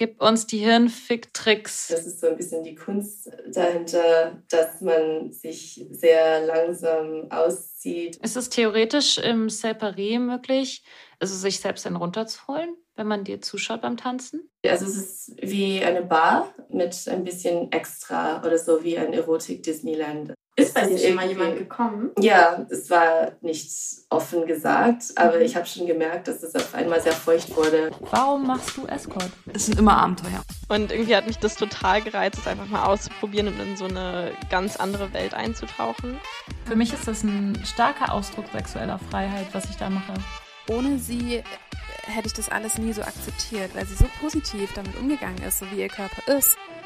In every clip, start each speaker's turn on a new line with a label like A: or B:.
A: Gib uns die Hirnfick-Tricks.
B: Das ist so ein bisschen die Kunst dahinter, dass man sich sehr langsam auszieht.
A: Ist es theoretisch im Separé möglich, also sich selbst dann runterzuholen, wenn man dir zuschaut beim Tanzen?
B: Also es ist wie eine Bar mit ein bisschen extra oder so wie ein Erotik-Disneyland.
C: Ist bei dir schon mal jemand gekommen?
B: Ja, es war nicht offen gesagt, aber ich habe schon gemerkt, dass es auf einmal sehr feucht wurde.
A: Warum machst du Escort?
D: Es sind immer Abenteuer.
E: Und irgendwie hat mich das total gereizt, es einfach mal auszuprobieren und in so eine ganz andere Welt einzutauchen.
A: Für mich ist das ein starker Ausdruck sexueller Freiheit, was ich da mache.
F: Ohne sie hätte ich das alles nie so akzeptiert, weil sie so positiv damit umgegangen ist, so wie ihr Körper ist.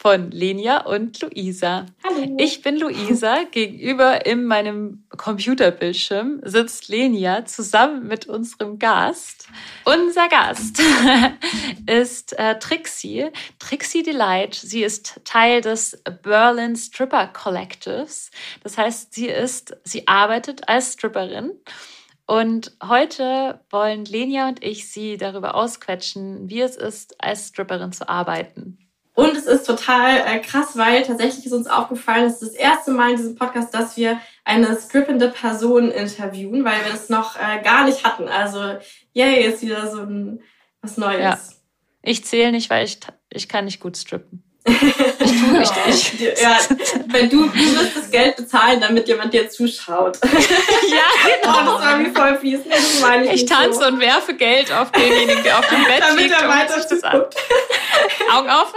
A: von Lenia und Luisa.
C: Hallo.
A: Ich bin Luisa. Gegenüber in meinem Computerbildschirm sitzt Lenia zusammen mit unserem Gast. Unser Gast ist äh, Trixie, Trixie Delight. Sie ist Teil des Berlin Stripper Collectives. Das heißt, sie ist, sie arbeitet als Stripperin und heute wollen Lenia und ich sie darüber ausquetschen, wie es ist, als Stripperin zu arbeiten.
C: Und es ist total äh, krass, weil tatsächlich ist uns aufgefallen, es ist das erste Mal in diesem Podcast, dass wir eine strippende Person interviewen, weil wir das noch äh, gar nicht hatten. Also, yay, ist wieder so ein was Neues. Ja.
A: Ich zähle nicht, weil ich, ich kann nicht gut strippen.
C: Ich tue ich, ich. Ja, wenn du, du wirst das Geld bezahlen, damit jemand dir zuschaut.
A: Ja,
C: genau. Oh, das war wie voll fies. Das
A: meine ich ich tanze so. und werfe Geld auf denjenigen, der auf dem Bett damit liegt.
C: Er weiter das an.
A: Augen auf.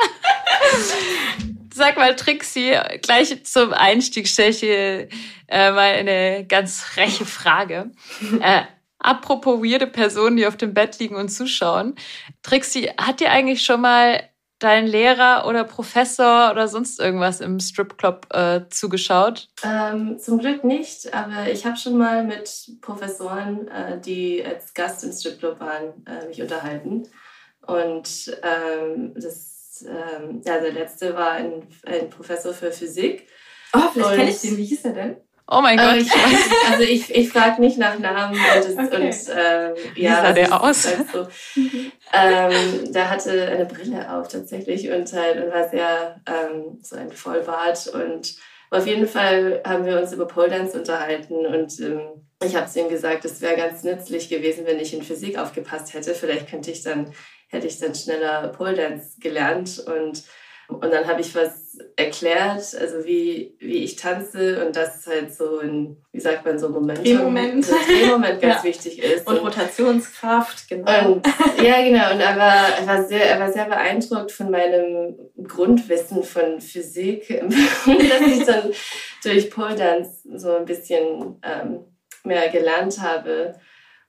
A: Sag mal, Trixie, gleich zum Einstieg stelle ich dir äh, mal eine ganz freche Frage. Äh, apropos weirde Personen, die auf dem Bett liegen und zuschauen. Trixie, hat dir eigentlich schon mal dein Lehrer oder Professor oder sonst irgendwas im Stripclub äh, zugeschaut?
B: Ähm, zum Glück nicht, aber ich habe schon mal mit Professoren, äh, die als Gast im Stripclub waren, äh, mich unterhalten. Und ähm, das, ähm, ja, der letzte war ein, ein Professor für Physik.
C: Oh, vielleicht kenne ich den. Wie hieß er denn?
A: Oh mein Gott.
B: Ich weiß, also ich, ich frage nicht nach Namen und, das, okay. und ähm, ja,
A: Wie sah der aus?
B: Halt so. ähm, der hatte eine Brille auf tatsächlich und halt und war sehr ähm, so ein Vollbart und auf jeden Fall haben wir uns über Pole Dance unterhalten und ähm, ich habe zu ihm gesagt, es wäre ganz nützlich gewesen, wenn ich in Physik aufgepasst hätte. Vielleicht könnte ich dann hätte ich dann schneller Pole Dance gelernt und und dann habe ich was erklärt, also wie, wie ich tanze und das halt so ein, wie sagt man so, Momentum,
C: Drehmoment,
B: Drehmoment ganz ja. wichtig ist.
C: Und, und, Rotationskraft, genau.
B: Und, ja, genau. Und er war, er, war sehr, er war sehr beeindruckt von meinem Grundwissen von Physik, dass ich dann durch Pole Dance so ein bisschen ähm, mehr gelernt habe.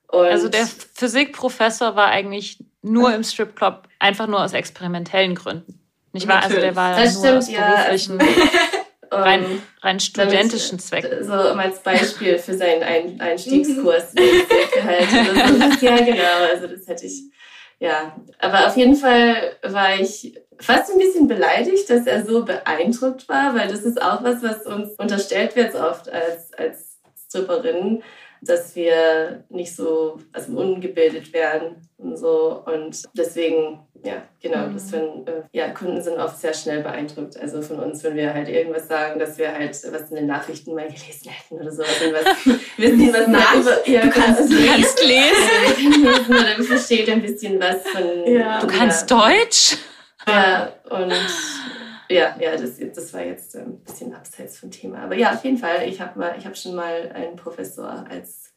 A: Und also der Physikprofessor war eigentlich nur im Stripclub, einfach nur aus experimentellen Gründen. Nicht wahr? Also der war
B: das
A: nur
B: stimmt,
A: aus beruflichen, ja. rein, rein studentischen Zwecken.
B: So als Beispiel für seinen Ein Einstiegskurs. Also, ja, genau. Also das hätte ich, ja. Aber auf jeden Fall war ich fast ein bisschen beleidigt, dass er so beeindruckt war, weil das ist auch was, was uns unterstellt wird oft als, als Stripperinnen dass wir nicht so also ungebildet werden und so. Und deswegen, ja, genau, mhm. das finden, äh, ja, Kunden sind oft sehr schnell beeindruckt. Also von uns, wenn wir halt irgendwas sagen, dass wir halt was in den Nachrichten mal gelesen hätten oder so. Was, wissen, was nach, ja,
A: du kannst, also, du kannst lesen.
B: oder versteht ein bisschen was von.
A: Ja. Du kannst ja. Deutsch?
B: Ja, und ja, ja, das, das war jetzt ein bisschen abseits vom Thema. Aber ja, auf jeden Fall, ich habe hab schon mal einen Professor als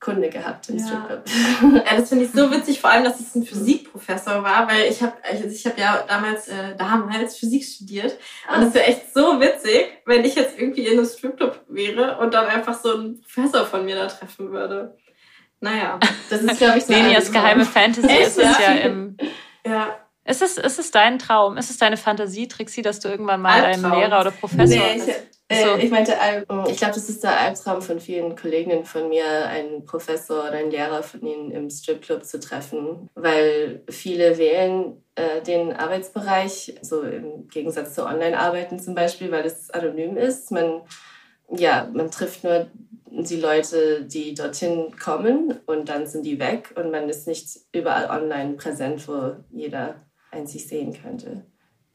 B: Kunde gehabt im ja. Stripclub.
C: Ja, das finde ich so witzig, vor allem, dass es ein Physikprofessor war, weil ich habe also ich hab ja damals, äh, damals Physik studiert. Und es wäre echt so witzig, wenn ich jetzt irgendwie in einem Stripclub wäre und dann einfach so einen Professor von mir da treffen würde. Naja, das ist, glaube ich, so
A: Lenias geheime Fantasy ist es ja im...
C: Ja
A: Ist es, ist es dein Traum? Ist es deine Fantasie, Trixie, dass du irgendwann mal
C: Albtraum.
A: deinen Lehrer oder Professor
B: Nee,
A: hast?
B: Ich, äh,
A: So.
B: ich meinte, Al- ich glaube, das ist der Albtraum von vielen Kolleginnen von mir, einen Professor oder einen Lehrer von ihnen im Stripclub zu treffen, weil viele wählen äh, den Arbeitsbereich, so im Gegensatz zu Online-Arbeiten zum Beispiel, weil es anonym ist. Man, ja, man trifft nur die Leute, die dorthin kommen und dann sind die weg und man ist nicht überall online präsent, wo jeder sich sehen könnte.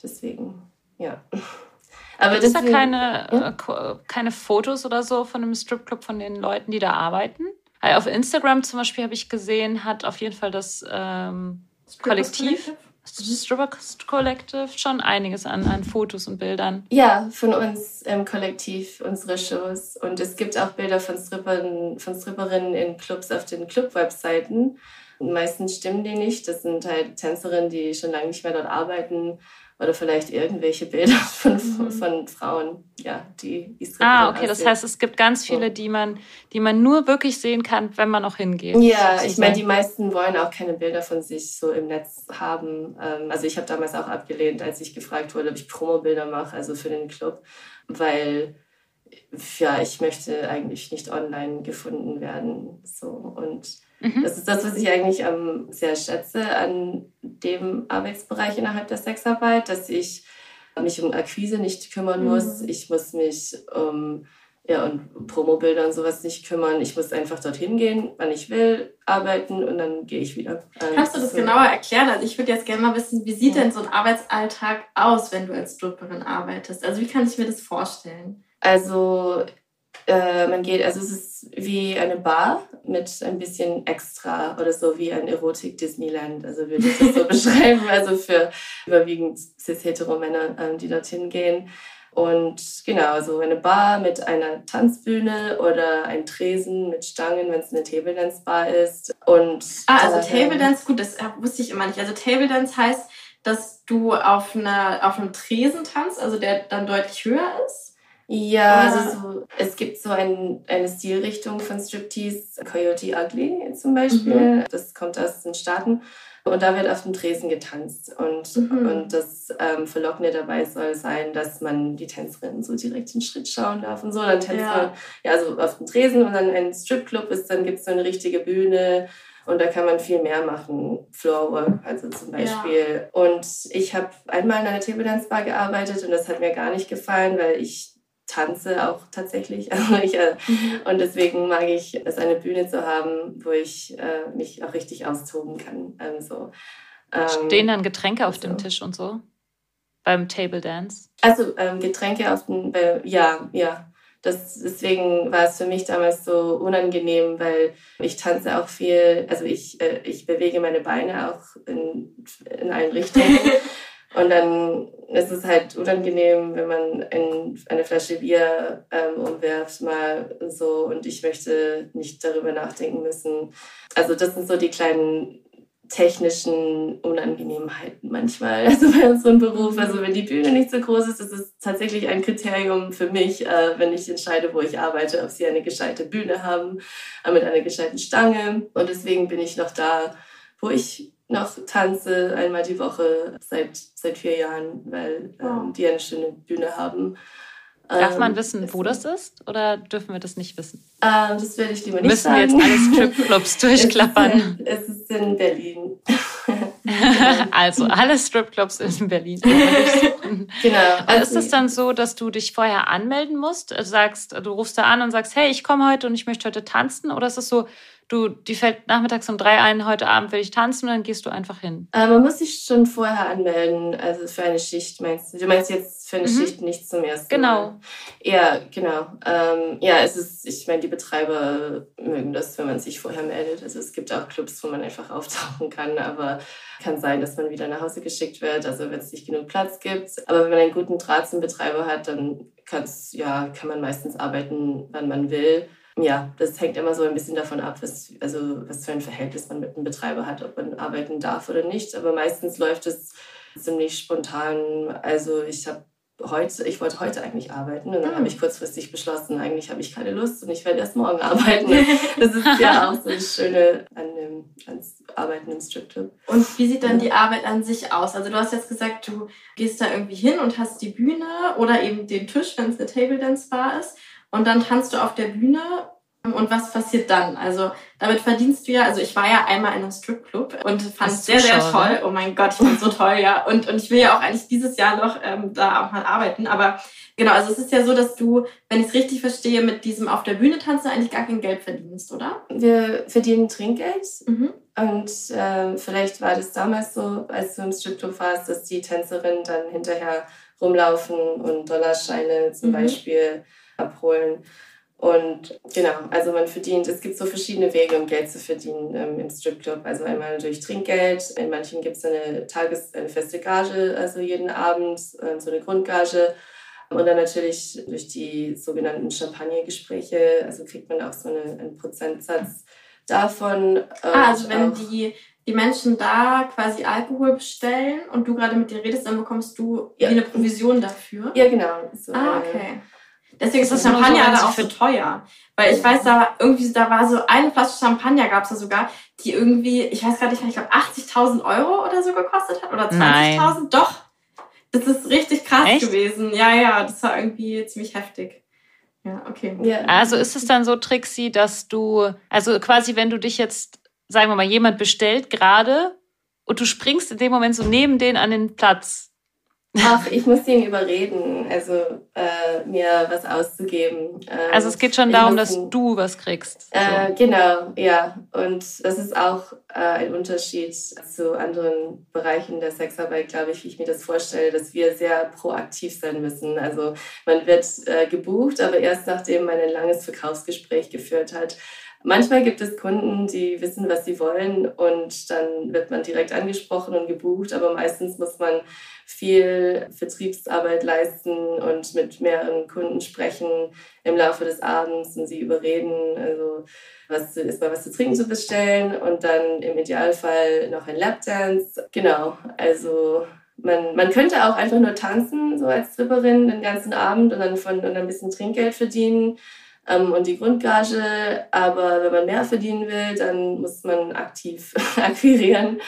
B: Deswegen, ja. Aber
A: Gibt es da keine,
B: Ja.
A: äh, keine Fotos oder so von einem Stripclub von den Leuten, die da arbeiten? Weil Auf Instagram zum Beispiel habe ich gesehen, hat auf jeden Fall das ähm, Kollektiv, Stripper Collective schon einiges an, an Fotos und Bildern.
B: Ja, von uns im Kollektiv, unsere Shows. Und es gibt auch Bilder von, Strippern, von Stripperinnen in Clubs auf den Club-Webseiten. Meistens stimmen die nicht. Das sind halt Tänzerinnen, die schon lange nicht mehr dort arbeiten. Oder vielleicht irgendwelche Bilder von, von Frauen, ja, die, Stripperinnen
A: Ah, okay, das
B: aussehen.
A: heißt, es gibt ganz viele, die man, die man nur wirklich sehen kann, wenn man auch hingeht.
B: Ja, ich meine, die meisten wollen auch keine Bilder von sich so im Netz haben. Ähm, Also ich habe damals auch abgelehnt, als ich gefragt wurde, ob ich Promobilder mache, also für den Club, weil ja, ich möchte eigentlich nicht online gefunden werden. So und
A: Mhm.
B: das ist das, was ich eigentlich ähm, sehr schätze an dem Arbeitsbereich innerhalb der Sexarbeit, dass ich mich um Akquise nicht kümmern muss. Ich muss mich um ja, und Promobilder und sowas nicht kümmern. Ich muss einfach dorthin gehen, wann ich will, arbeiten und dann gehe ich wieder. Ähm,
C: Kannst du das
B: so.
C: genauer erklären? Also ich würde jetzt gerne mal wissen, wie sieht denn so ein Arbeitsalltag aus, wenn du als Stripperin arbeitest? Also wie kann ich mir das vorstellen?
B: Also äh, man geht, also es ist wie eine Bar mit ein bisschen extra oder so wie ein Erotik-Disneyland. Also würde ich das so beschreiben. Also für überwiegend cis-hetero-Männer, ähm, die dorthin gehen. Und genau, so eine Bar mit einer Tanzbühne oder ein Tresen mit Stangen, wenn es eine Table Dance Bar ist. Und
C: Ah, also Table Dance, gut, das äh, wusste ich immer nicht. Also Table Dance heißt, dass du auf, einer, auf einem Tresen tanzt, also der dann deutlich höher ist.
B: Ja, also so, es gibt so ein, eine Stilrichtung von Striptease, Coyote Ugly zum Beispiel. Das kommt aus den Staaten. Und da wird auf dem Tresen getanzt. Und,
C: Mhm.
B: und das ähm, Verlockende dabei soll sein, dass man die Tänzerinnen so direkt den Schritt schauen darf und so. Dann tanzt
C: Ja.
B: man ja, so auf dem Tresen und dann ein Stripclub ist, dann gibt es so eine richtige Bühne. Und da kann man viel mehr machen, Floorwork, also zum Beispiel. Und ich habe einmal in einer Table Dance Bar gearbeitet und das hat mir gar nicht gefallen, weil ich tanze auch tatsächlich. Also ich, äh, und deswegen mag ich es, eine Bühne zu haben, wo ich äh, mich auch richtig austoben kann. Ähm, so. Ähm,
A: Stehen dann Getränke auf dem
B: so.
A: Tisch und so? Beim Table Dance?
B: Also ähm, Getränke auf den, äh, ja, ja. Das, deswegen war es für mich damals so unangenehm, weil ich tanze auch viel, also ich, äh, ich bewege meine Beine auch in, in allen Richtungen. Und dann ist es halt unangenehm, wenn man in eine Flasche Bier ähm, umwerft mal so und ich möchte nicht darüber nachdenken müssen. Also das sind so die kleinen technischen Unangenehmheiten manchmal. Also bei unserem Beruf, also wenn die Bühne nicht so groß ist, ist es tatsächlich ein Kriterium für mich, äh, wenn ich entscheide, wo ich arbeite, ob sie eine gescheite Bühne haben, äh, mit einer gescheiten Stange. Und deswegen bin ich noch da, wo ich noch tanze, einmal die Woche seit, seit vier Jahren, weil ähm, die eine schöne Bühne haben.
A: Darf man
B: Ähm,
A: wissen, wo das ist? Oder dürfen wir das nicht wissen?
B: Ähm, das werde ich lieber nicht
A: Müssen wir
B: sagen.
A: jetzt alle Stripclubs durchklappern?
B: Es ist, es ist in Berlin.
A: also, alle Stripclubs in Berlin.
B: Genau.
A: Also ist es dann so, dass du dich vorher anmelden musst? Also sagst, du rufst da an und sagst, hey, ich komme heute und ich möchte heute tanzen? Oder ist es so, du, die fällt nachmittags um drei ein, heute Abend will ich tanzen und dann gehst du einfach hin?
B: Äh, man muss sich schon vorher anmelden, also für eine Schicht meinst du? Du meinst jetzt für eine
A: Mhm.
B: Schicht nicht zum ersten
A: Genau.
B: Mal? Ja, genau. Ähm, ja, es ist, ich meine, die Betreiber mögen das, wenn man sich vorher meldet. Also es gibt auch Clubs, wo man einfach auftauchen kann, aber kann sein, dass man wieder nach Hause geschickt wird, also wenn es nicht genug Platz gibt. Aber wenn man einen guten Draht zum Betreiber hat, dann kann's, ja, kann man meistens arbeiten, wann man will. Ja, das hängt immer so ein bisschen davon ab, was, also was für ein Verhältnis man mit dem Betreiber hat, ob man arbeiten darf oder nicht. Aber meistens läuft es ziemlich spontan. Also ich habe heute, ich wollte heute eigentlich arbeiten und dann
C: Hm.
B: habe ich kurzfristig beschlossen, eigentlich habe ich keine Lust und ich werde erst morgen arbeiten. Das ist ja auch so das Schöne an dem, ans arbeiten im Stripclub.
C: Und wie sieht dann die Arbeit an sich aus? Also du hast jetzt gesagt, du gehst da irgendwie hin und hast die Bühne oder eben den Tisch, wenn es eine Table Dance Bar ist. Und dann tanzt du auf der Bühne und was passiert dann? Also damit verdienst du ja, also ich war ja einmal in einem Stripclub und fand es sehr, sehr toll. Oh mein Gott, ich fand so toll, ja. Und, und ich will ja auch eigentlich dieses Jahr noch ähm, da auch mal arbeiten. Aber genau, also es ist ja so, dass du, wenn ich es richtig verstehe, mit diesem auf der Bühne tanzen eigentlich gar kein Geld verdienst, oder?
B: Wir verdienen Trinkgeld. Mhm. Und äh, vielleicht war das damals so, als du im Stripclub warst, dass die Tänzerinnen dann hinterher rumlaufen und Dollarscheine zum mhm. Beispiel abholen. Und genau, also man verdient, es gibt so verschiedene Wege, um Geld zu verdienen ähm, im Stripclub. Also einmal durch Trinkgeld, in manchen gibt es eine Tages-, eine feste Gage, also jeden Abend, äh, so eine Grundgage. Und dann natürlich durch die sogenannten Champagnergespräche, also kriegt man auch so eine, einen Prozentsatz davon.
C: Ah, also wenn die, die Menschen da quasi Alkohol bestellen und du gerade mit dir redest, dann bekommst du ja. eine Provision dafür?
B: Ja, genau.
C: So ah, okay. Deswegen ist das Champagner da auch so teuer. Weil ich weiß, da irgendwie, da war so eine Flasche Champagner gab es da sogar, die irgendwie, ich weiß gar nicht, ich glaube 80.000 Euro oder so gekostet hat oder 20.000. Doch. Das ist richtig krass Echt? gewesen. Ja, ja, das war irgendwie ziemlich heftig. Ja, okay. Ja.
A: Also ist es dann so, Trixie, dass du, also quasi, wenn du dich jetzt, sagen wir mal, jemand bestellt gerade und du springst in dem Moment so neben den an den Platz,
B: Ach, ich muss ihn überreden, also äh, mir was auszugeben.
A: Ähm, also es geht schon darum, dass du was kriegst.
B: So. Äh, genau, ja. Und das ist auch äh, ein Unterschied zu anderen Bereichen der Sexarbeit, glaube ich, wie ich mir das vorstelle, dass wir sehr proaktiv sein müssen. Also man wird äh, gebucht, aber erst nachdem man ein langes Verkaufsgespräch geführt hat. Manchmal gibt es Kunden, die wissen, was sie wollen und dann wird man direkt angesprochen und gebucht, aber meistens muss man viel Vertriebsarbeit leisten und mit mehreren Kunden sprechen im Laufe des Abends und sie überreden, also was ist mal was zu trinken zu bestellen und dann im Idealfall noch ein Lapdance. Genau, also man, man könnte auch einfach nur tanzen, so als Stripperin den ganzen Abend und dann von und ein bisschen Trinkgeld verdienen und die Grundgage. Aber wenn man mehr verdienen will, dann muss man aktiv akquirieren.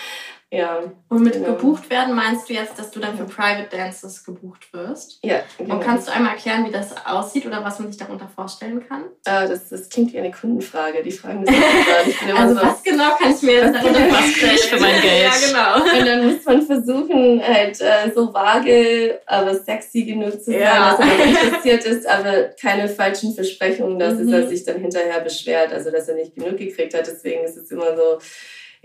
B: Ja.
C: Und mit genau. gebucht werden meinst du jetzt, dass du dann für Private Dances gebucht wirst?
B: Ja.
C: Genau. Und kannst du einmal erklären, wie das aussieht oder was man sich darunter vorstellen kann?
B: Äh, das, das klingt wie eine Kundenfrage. Die fragen das gar
C: Also so, was genau kann ich mir jetzt darunter vorstellen
A: für mein Geld?
C: ja,
B: genau. Und dann muss man versuchen, halt äh, so vage, aber sexy genug zu sein, ja. dass man interessiert ist, aber keine falschen Versprechungen, dass mhm. er sich dann hinterher beschwert, also dass er nicht genug gekriegt hat. Deswegen ist es immer so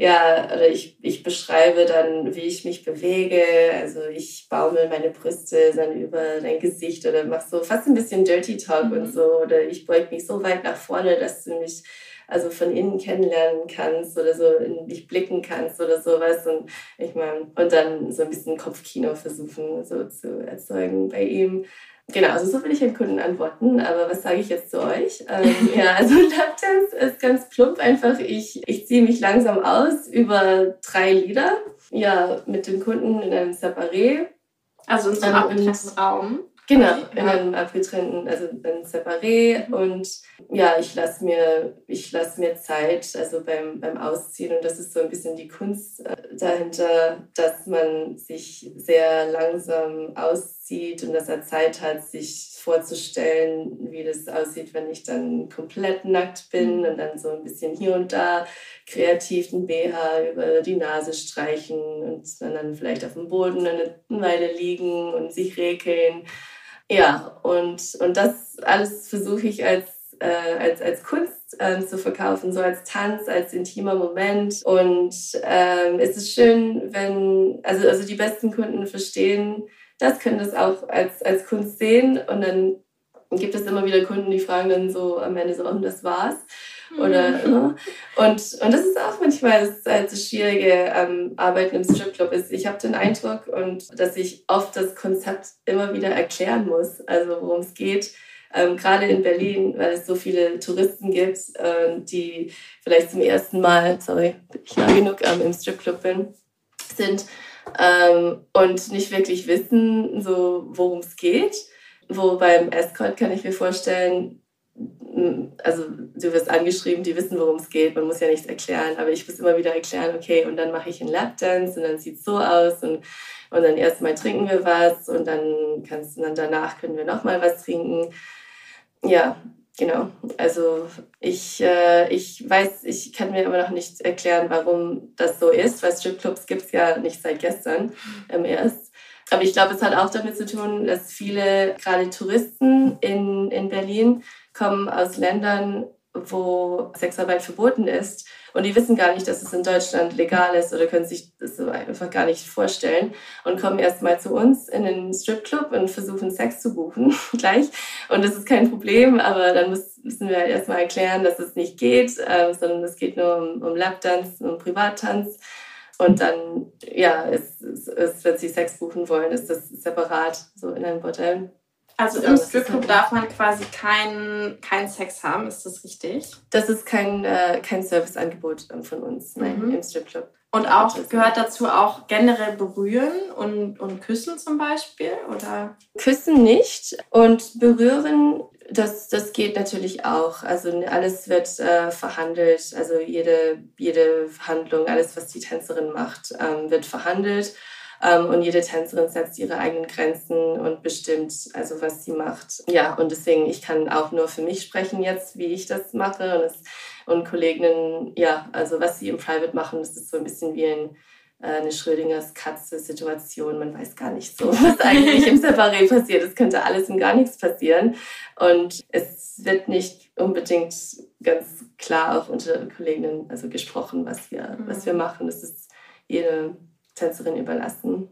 B: ja, oder ich, ich beschreibe dann, wie ich mich bewege. Also ich baumel meine Brüste dann über dein Gesicht oder mach so fast ein bisschen Dirty Talk mhm. und so. Oder ich beug mich so weit nach vorne, dass du mich also von innen kennenlernen kannst oder so in dich blicken kannst oder sowas. Und ich meine, und dann so ein bisschen Kopfkino versuchen so zu erzeugen bei ihm. Genau, also so will ich den Kunden antworten. Aber was sage ich jetzt zu euch? Ähm, ja, also Lapdance ist ganz plump einfach. Ich, ich ziehe mich langsam aus über drei Lieder. Ja, mit dem Kunden in einem Separé.
C: Also in so einem ähm, abgetrennten Raum.
B: Genau, in einem abgetrennten, also ein Separé. Und ja, ich lasse mir, ich lasse mir Zeit, also beim, beim Ausziehen. Und das ist so ein bisschen die Kunst äh, dahinter, dass man sich sehr langsam auszieht und dass er Zeit hat, sich vorzustellen, wie das aussieht, wenn ich dann komplett nackt bin und dann so ein bisschen hier und da kreativ den BH über die Nase streichen und dann vielleicht auf dem Boden eine Weile liegen und sich rekeln. Ja, und, und das alles versuche ich als, äh, als, als Kunst äh, zu verkaufen, so als Tanz, als intimer Moment. Und ähm, es ist schön, wenn, also, also die besten Kunden verstehen, das können das auch als, als Kunst sehen. Und dann gibt es immer wieder Kunden, die fragen dann so am Ende so, und das war's. Oder, mhm. Und, und das ist auch manchmal das, halt das Schwierige am Arbeiten im Stripclub ist. Ich habe den Eindruck, und dass ich oft das Konzept immer wieder erklären muss, also worum es geht. Ähm, gerade in Berlin, weil es so viele Touristen gibt, äh, die vielleicht zum ersten Mal, sorry, ich nah genug ähm, im Stripclub bin, sind ähm, und nicht wirklich wissen, so worum es geht. Wo beim Escort kann ich mir vorstellen, also du wirst angeschrieben, die wissen, worum es geht, man muss ja nichts erklären, aber ich muss immer wieder erklären, okay, und dann mache ich einen Lapdance und dann sieht es so aus und, und dann erstmal trinken wir was und dann kannst dann danach können wir nochmal was trinken. Ja, genau. Also ich, äh, ich weiß, ich kann mir aber noch nicht erklären, warum das so ist, weil Stripclubs gibt es ja nicht seit gestern ähm, erst. Aber ich glaube, es hat auch damit zu tun, dass viele, gerade Touristen in, in Berlin, kommen aus Ländern, wo Sexarbeit verboten ist. Und die wissen gar nicht, dass es in Deutschland legal ist oder können sich das einfach gar nicht vorstellen und kommen erstmal zu uns in den Stripclub und versuchen Sex zu buchen gleich. Und das ist kein Problem, aber dann müssen wir halt erstmal erklären, dass es nicht geht, äh, sondern es geht nur um, um Lapdance, um Privattanz. Und dann, ja, es, es, es, wenn sie Sex buchen wollen, ist das separat, so in einem Bordell.
C: Also im Stripclub darf man quasi keinen kein Sex haben, ist das richtig?
B: Das ist kein, äh, kein Serviceangebot von uns, nein, mhm. im Stripclub.
C: Und auch gehört dazu auch generell berühren und, und küssen zum Beispiel, oder?
B: Küssen nicht und berühren, das, das geht natürlich auch. Also alles wird äh, verhandelt, also jede, jede Handlung, alles, was die Tänzerin macht, ähm, wird verhandelt. Ähm, und jede Tänzerin setzt ihre eigenen Grenzen und bestimmt, also was sie macht. Ja, und deswegen, ich kann auch nur für mich sprechen jetzt, wie ich das mache. Und, es, und Kolleginnen, ja, also was sie im Private machen, das ist so ein bisschen wie ein äh, eine Schrödingers Katze-Situation. Man weiß gar nicht so, was eigentlich im Separé passiert. Es könnte alles und gar nichts passieren. Und es wird nicht unbedingt ganz klar auch unter Kolleginnen also gesprochen, was wir, mhm. was wir machen. Es ist jede Tänzerin überlassen.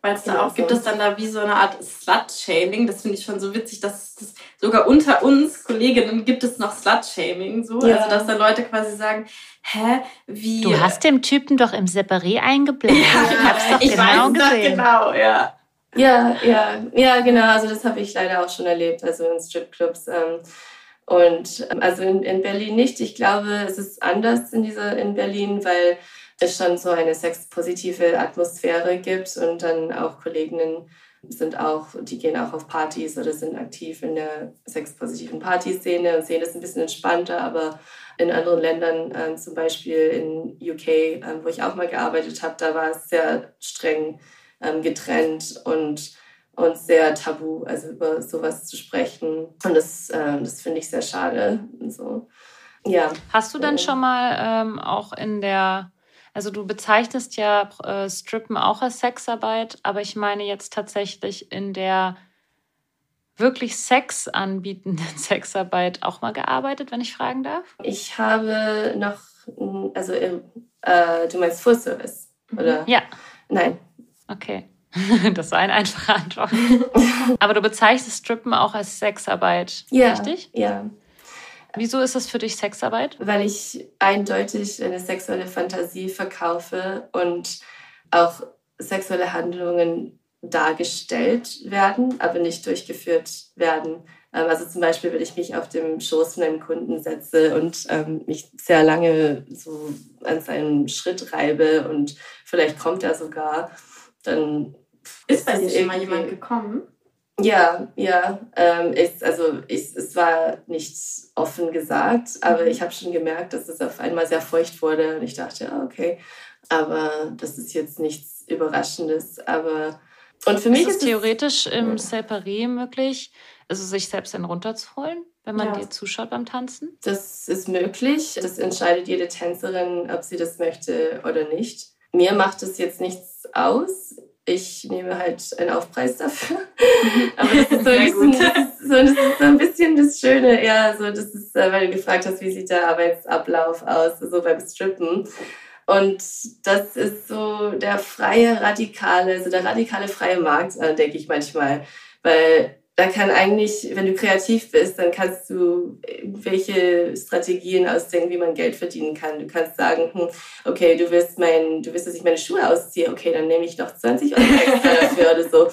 C: Weil es da auch gibt es dann da wie so eine Art Slut-Shaming. Das finde ich schon so witzig, dass das sogar unter uns Kolleginnen gibt es noch Slut-Shaming. So. Ja. Also dass da Leute quasi sagen, hä, wie.
A: Du hast dem Typen doch im Separé eingeblendet. Ja, ich hab's doch
C: ich genau weiß gesehen. genau, ja.
B: Ja, ja, ja, genau. Also das habe ich leider auch schon erlebt, also in Stripclubs. Ähm, und ähm, also in, in Berlin nicht. Ich glaube, es ist anders in dieser in Berlin, weil es schon so eine sexpositive Atmosphäre gibt und dann auch Kolleginnen sind auch, die gehen auch auf Partys oder sind aktiv in der sexpositiven Partyszene und sehen es ein bisschen entspannter, aber in anderen Ländern, äh, zum Beispiel in UK, äh, wo ich auch mal gearbeitet habe, da war es sehr streng ähm, getrennt und, und sehr tabu, also über sowas zu sprechen. Und das, äh, das finde ich sehr schade. So. Ja.
A: Hast du denn schon mal ähm, auch in der also du bezeichnest ja äh, Strippen auch als Sexarbeit, aber ich meine jetzt tatsächlich in der wirklich Sex anbietenden Sexarbeit auch mal gearbeitet, wenn ich fragen darf?
B: Ich habe noch, also äh, du meinst Full Service, mhm. oder?
A: Ja.
B: Nein.
A: Okay. Das war eine einfache Antwort. Aber du bezeichnest Strippen auch als Sexarbeit,
B: ja,
A: richtig?
B: Ja.
A: Wieso ist das für dich Sexarbeit?
B: Weil ich eindeutig eine sexuelle Fantasie verkaufe und auch sexuelle Handlungen dargestellt werden, aber nicht durchgeführt werden. Ähm, also zum Beispiel, wenn ich mich auf dem Schoß von einem Kunden setze und ähm, mich sehr lange so an seinem Schritt reibe und vielleicht kommt er sogar, dann
C: ist bei dir schon mal jemand gekommen?
B: Ja, ja. Ähm, ist, also ich, es war nicht offen gesagt, aber mhm. ich habe schon gemerkt, dass es auf einmal sehr feucht wurde und ich dachte, ja, okay. Aber das ist jetzt nichts Überraschendes. Aber und für
A: mich
B: ist
A: es theoretisch im Separé möglich, also sich selbst dann runterzuholen, wenn man ja. dir zuschaut beim Tanzen?
B: Das ist möglich. Das entscheidet jede Tänzerin, ob sie das möchte oder nicht. Mir macht es jetzt nichts aus ich nehme halt einen Aufpreis dafür. Aber das ist so ein, bisschen, das ist so, ein bisschen das Schöne, ja, so das ist, äh, weil du gefragt hast, wie sieht der Arbeitsablauf aus, so beim Strippen. Und das ist so der freie, radikale, so der radikale freie Markt, äh, denke ich manchmal. Weil da kann eigentlich, wenn du kreativ bist, dann kannst du welche Strategien ausdenken, wie man Geld verdienen kann. Du kannst sagen, hm, okay, du willst mein, du willst, dass ich meine Schuhe ausziehe, okay, dann nehme ich noch 20 Euro extra dafür oder so.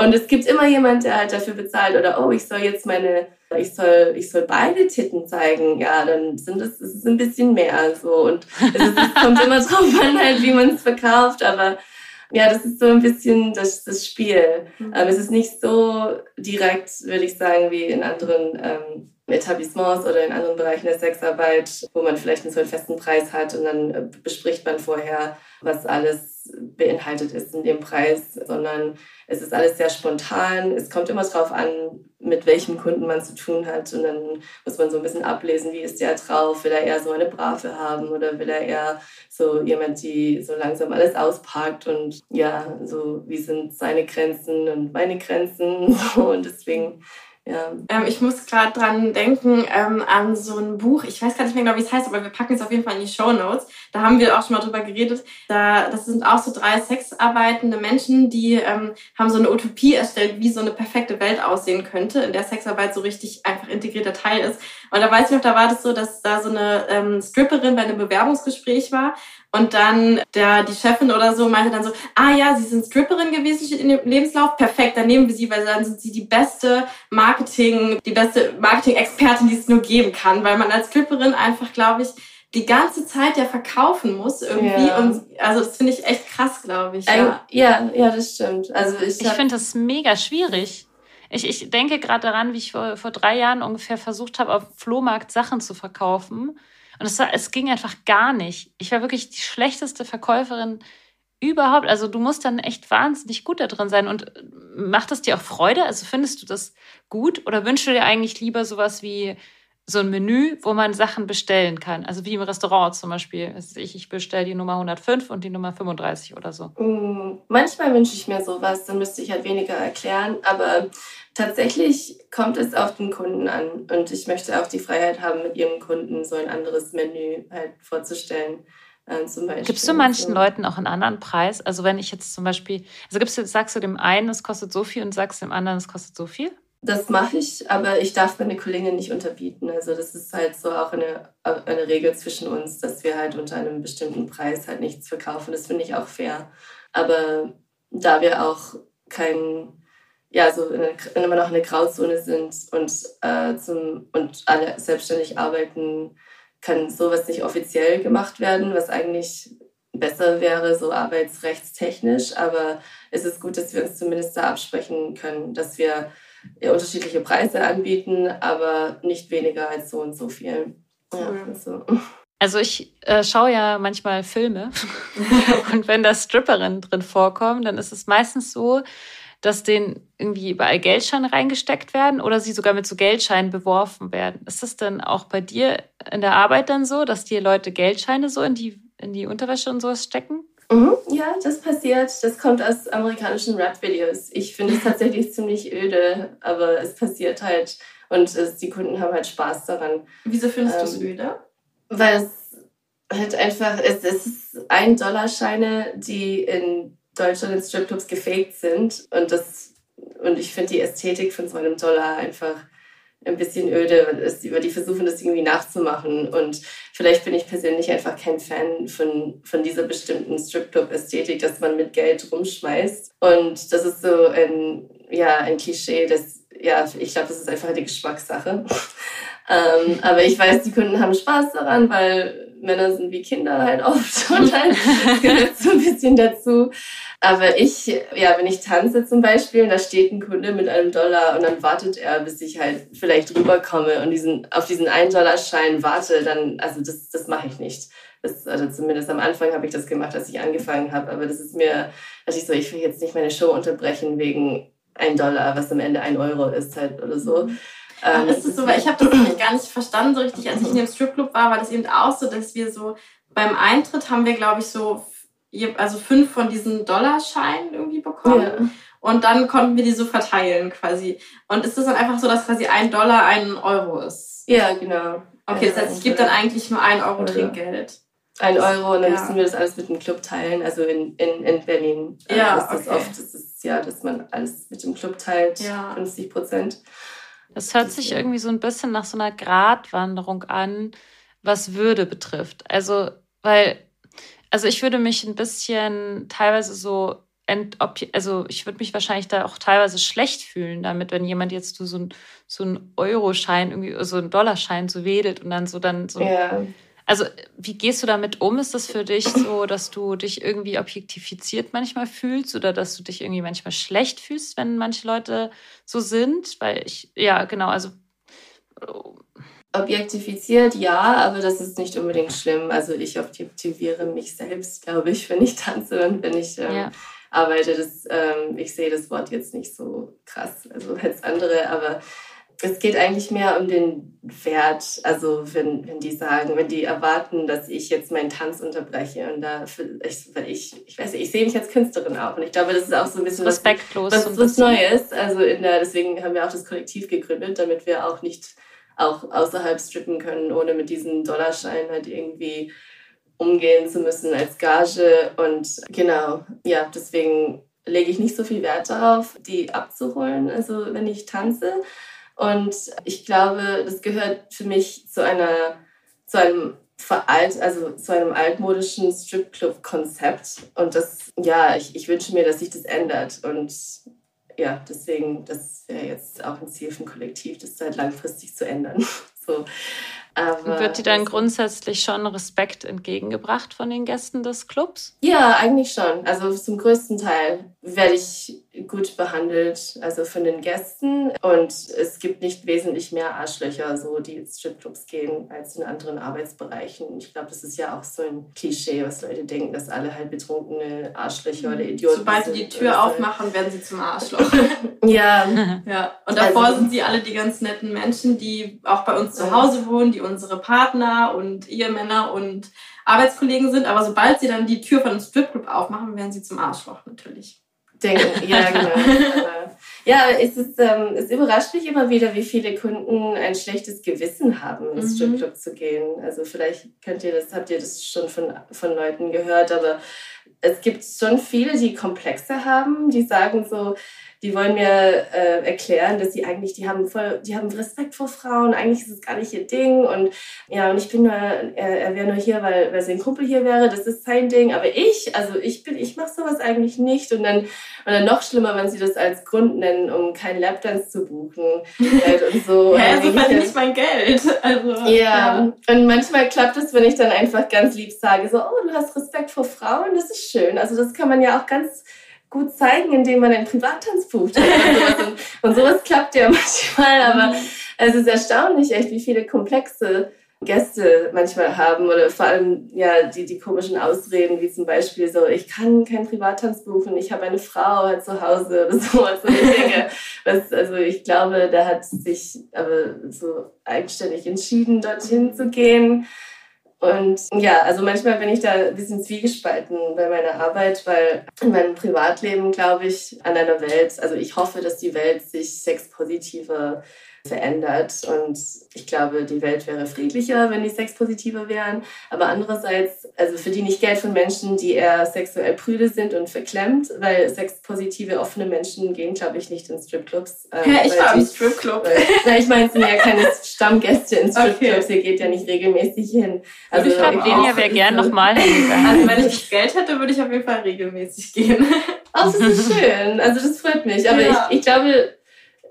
B: Und es gibt immer jemand, der halt dafür bezahlt oder oh, ich soll jetzt meine, ich soll, ich soll beide Titten zeigen. Ja, dann sind das, es ist ein bisschen mehr so. Und es, es kommt immer drauf an, halt, wie man es verkauft, aber ja, das ist so ein bisschen das, das Spiel. Mhm. Ähm, es ist nicht so direkt, würde ich sagen, wie in anderen ähm, Etablissements oder in anderen Bereichen der Sexarbeit, wo man vielleicht einen so einen festen Preis hat und dann äh, bespricht man vorher, was alles beinhaltet ist in dem Preis, sondern es ist alles sehr spontan. Es kommt immer darauf an, mit welchem Kunden man zu tun hat und dann muss man so ein bisschen ablesen, wie ist der drauf, will er eher so eine Brave haben oder will er eher so jemand, die so langsam alles auspackt und ja, so wie sind seine Grenzen und meine Grenzen und deswegen ja.
C: Ähm, ich muss gerade dran denken ähm, an so ein Buch. Ich weiß gar nicht mehr genau, wie es heißt, aber wir packen es auf jeden Fall in die Show Notes. Da haben wir auch schon mal drüber geredet. Da, das sind auch so drei sexarbeitende Menschen, die ähm, haben so eine Utopie erstellt, wie so eine perfekte Welt aussehen könnte, in der Sexarbeit so richtig einfach integrierter Teil ist. Und da weiß ich noch, da war das so, dass da so eine ähm, Stripperin bei einem Bewerbungsgespräch war und dann der, die Chefin oder so meinte dann so, ah ja, Sie sind Stripperin gewesen in dem Lebenslauf, perfekt, dann nehmen wir Sie, weil dann sind Sie die beste Marketing, die beste Marketing-Expertin, die es nur geben kann, weil man als Stripperin einfach, glaube ich, die ganze Zeit ja verkaufen muss irgendwie. Ja. Und also das finde ich echt krass, glaube ich.
B: Ja. ja, ja, das stimmt. Also ich,
A: ich finde das mega schwierig. Ich, ich denke gerade daran, wie ich vor, vor drei Jahren ungefähr versucht habe, auf Flohmarkt Sachen zu verkaufen. Und es, war, es ging einfach gar nicht. Ich war wirklich die schlechteste Verkäuferin überhaupt. Also du musst dann echt wahnsinnig gut da drin sein. Und äh, macht es dir auch Freude? Also findest du das gut? Oder wünschst du dir eigentlich lieber sowas wie so ein Menü, wo man Sachen bestellen kann? Also wie im Restaurant zum Beispiel. Ich, ich bestelle die Nummer 105 und die Nummer 35 oder so.
B: Mm, manchmal wünsche ich mir sowas, dann müsste ich halt weniger erklären. Aber Tatsächlich kommt es auf den Kunden an und ich möchte auch die Freiheit haben, mit ihrem Kunden so ein anderes Menü halt vorzustellen. Äh.
A: Gibst du manchen so. Leuten auch einen anderen Preis? Also wenn ich jetzt zum Beispiel, also gibst du, sagst du dem einen, es kostet so viel und sagst dem anderen, es kostet so viel?
B: Das mache ich, aber ich darf meine Kollegin nicht unterbieten. Also das ist halt so auch eine, eine Regel zwischen uns, dass wir halt unter einem bestimmten Preis halt nichts verkaufen. Das finde ich auch fair. Aber da wir auch kein ja, so in, immer noch eine Grauzone sind und, äh, zum, und alle selbstständig arbeiten, kann sowas nicht offiziell gemacht werden, was eigentlich besser wäre, so arbeitsrechtstechnisch. Aber es ist gut, dass wir uns zumindest da absprechen können, dass wir unterschiedliche Preise anbieten, aber nicht weniger als so und so viel. Ja,
A: also. also ich äh, schaue ja manchmal Filme und wenn da Stripperinnen drin vorkommen, dann ist es meistens so, dass denen irgendwie überall Geldscheine reingesteckt werden oder sie sogar mit so Geldscheinen beworfen werden. Ist das denn auch bei dir in der Arbeit dann so, dass dir Leute Geldscheine so in die, in die Unterwäsche und sowas stecken?
B: Mhm, ja, das passiert. Das kommt aus amerikanischen Rap-Videos. Ich finde es tatsächlich ziemlich öde, aber es passiert halt. Und es, die Kunden haben halt Spaß daran.
C: Wieso findest ähm, du es öde?
B: Weil es halt einfach, es, es ist ein Dollarscheine, die in Deutschland in Stripclubs gefaked sind. Und, das, und ich finde die Ästhetik von so einem Dollar einfach ein bisschen öde, weil die versuchen das irgendwie nachzumachen. Und vielleicht bin ich persönlich einfach kein Fan von, von dieser bestimmten Stripclub-Ästhetik, dass man mit Geld rumschmeißt. Und das ist so ein, ja, ein Klischee, das, ja, ich glaube, das ist einfach eine Geschmackssache. ähm, aber ich weiß, die Kunden haben Spaß daran, weil Männer sind wie Kinder halt oft und halt gehört so ein bisschen dazu. Aber ich, ja, wenn ich tanze zum Beispiel, da steht ein Kunde mit einem Dollar und dann wartet er, bis ich halt vielleicht rüberkomme und diesen, auf diesen 1-Dollar-Schein warte, dann, also das, das mache ich nicht. Das, also zumindest am Anfang habe ich das gemacht, als ich angefangen habe. Aber das ist mir, dass ich so, ich will jetzt nicht meine Show unterbrechen wegen ein Dollar, was am Ende ein Euro ist halt oder so. Mhm.
C: Ähm, ist es so, weil ich habe das nämlich gar nicht verstanden so richtig, als ich in dem Stripclub war, war das eben auch so, dass wir so beim Eintritt haben wir, glaube ich, so also fünf von diesen Dollarscheinen irgendwie bekommen. Ja. Und dann konnten wir die so verteilen quasi. Und ist das dann einfach so, dass quasi ein Dollar ein Euro ist?
B: Ja, genau.
C: Okay, das heißt, ich gebe dann eigentlich nur ein Euro Trinkgeld.
B: Ein Euro und dann ja. müssen wir das alles mit dem Club teilen, also in, in, in Berlin.
C: Ja,
B: ist das
C: okay.
B: oft, das ist ja, dass man alles mit dem Club teilt, ja. 50 Prozent.
A: Das hört sich irgendwie so ein bisschen nach so einer Gratwanderung an, was Würde betrifft. Also, weil, also ich würde mich ein bisschen teilweise so also ich würde mich wahrscheinlich da auch teilweise schlecht fühlen damit, wenn jemand jetzt so, so einen Euroschein, irgendwie so einen Dollarschein so wedelt und dann so dann so
B: ja.
A: Also, wie gehst du damit um? Ist das für dich so, dass du dich irgendwie objektifiziert manchmal fühlst oder dass du dich irgendwie manchmal schlecht fühlst, wenn manche Leute so sind? Weil ich, ja, genau, also
B: Objektifiziert, ja, aber das ist nicht unbedingt schlimm. Also ich objektiviere mich selbst, glaube ich, wenn ich tanze und wenn ich ähm, ja. arbeite. Das, ähm, ich sehe das Wort jetzt nicht so krass, also als andere, aber es geht eigentlich mehr um den Wert. Also wenn, wenn die sagen, wenn die erwarten, dass ich jetzt meinen Tanz unterbreche und da, ich, weil ich, ich weiß nicht, ich sehe mich als Künstlerin auch und ich glaube, das ist auch so ein bisschen
A: respektlos,
B: was, was, was Neues. Also in der, deswegen haben wir auch das Kollektiv gegründet, damit wir auch nicht auch außerhalb strippen können, ohne mit diesen Dollarscheinen halt irgendwie umgehen zu müssen als Gage und genau, ja, deswegen lege ich nicht so viel Wert darauf, die abzuholen, also wenn ich tanze. Und ich glaube, das gehört für mich zu einer, zu einem veralt, also zu einem altmodischen Stripclub-Konzept. Und das, ja, ich, ich wünsche mir, dass sich das ändert. Und ja, deswegen, das wäre jetzt auch ein Ziel vom Kollektiv, das halt langfristig zu ändern. so.
A: Aber Wird dir dann grundsätzlich schon Respekt entgegengebracht von den Gästen des Clubs?
B: Ja, eigentlich schon. Also zum größten Teil werde ich gut behandelt, also von den Gästen. Und es gibt nicht wesentlich mehr Arschlöcher, so die ins Stripclubs gehen, als in anderen Arbeitsbereichen. Ich glaube, das ist ja auch so ein Klischee, was Leute denken, dass alle halt betrunkene Arschlöcher oder Idioten
C: Sobald sind. Sobald sie die Tür aufmachen, werden sie zum Arschloch.
B: ja.
C: ja. Und davor also, sind sie alle die ganz netten Menschen, die auch bei uns zu Hause wohnen, die unsere Partner und Ehemänner und Arbeitskollegen sind. Aber sobald sie dann die Tür von einem Stripclub aufmachen, werden sie zum Arschloch natürlich
B: denken. Ja, genau. ja, es, ist, ähm, es überrascht mich immer wieder, wie viele Kunden ein schlechtes Gewissen haben, ins mhm. Stripclub zu gehen. Also vielleicht könnt ihr das, habt ihr das schon von, von Leuten gehört, aber es gibt schon viele, die Komplexe haben, die sagen so, die wollen mir äh, erklären, dass sie eigentlich, die haben voll, die haben Respekt vor Frauen, eigentlich ist es gar nicht ihr Ding und ja, und ich bin nur, er, er wäre nur hier, weil, weil sein Kumpel hier wäre, das ist sein Ding, aber ich, also ich bin, ich mache sowas eigentlich nicht und dann, und dann noch schlimmer, wenn sie das als Grund nennen, um keinen Lapdance zu buchen halt und so.
C: ja, also verdiene ich mein Geld. Also,
B: ja. ja, und manchmal klappt es, wenn ich dann einfach ganz lieb sage, so, oh, du hast Respekt vor Frauen, das ist schön. Also das kann man ja auch ganz gut zeigen, indem man einen Privattanz bucht. und, und sowas klappt ja manchmal, aber es ist erstaunlich, echt, wie viele komplexe Gäste manchmal haben oder vor allem ja die, die komischen Ausreden, wie zum Beispiel so, ich kann keinen Privattanz buchen, ich habe eine Frau halt zu Hause oder so, also Dinge. Was, also ich glaube, da hat sich aber so eigenständig entschieden, dorthin zu gehen. Und ja, also manchmal bin ich da ein bisschen zwiegespalten bei meiner Arbeit, weil in meinem Privatleben glaube ich an einer Welt, also ich hoffe, dass die Welt sich sexpositiver verändert. Und ich glaube, die Welt wäre friedlicher, wenn die sexpositiver wären. Aber andererseits, also verdiene ich Geld von Menschen, die eher sexuell prüde sind und verklemmt, weil sexpositive, offene Menschen gehen, glaube ich, nicht in Stripclubs.
C: Ähm, ja, ich war im Stripclub.
B: Weil, ich meine, es sind ja keine Stammgäste in Stripclubs, okay. ihr geht ja nicht regelmäßig hin.
A: Also ich glaube, Lenia wäre gern nochmal
C: hingegangen. Also wenn ich Geld hätte, würde ich auf jeden Fall regelmäßig gehen.
B: Ach, das ist schön. Also das freut mich. Aber ja. ich, ich glaube,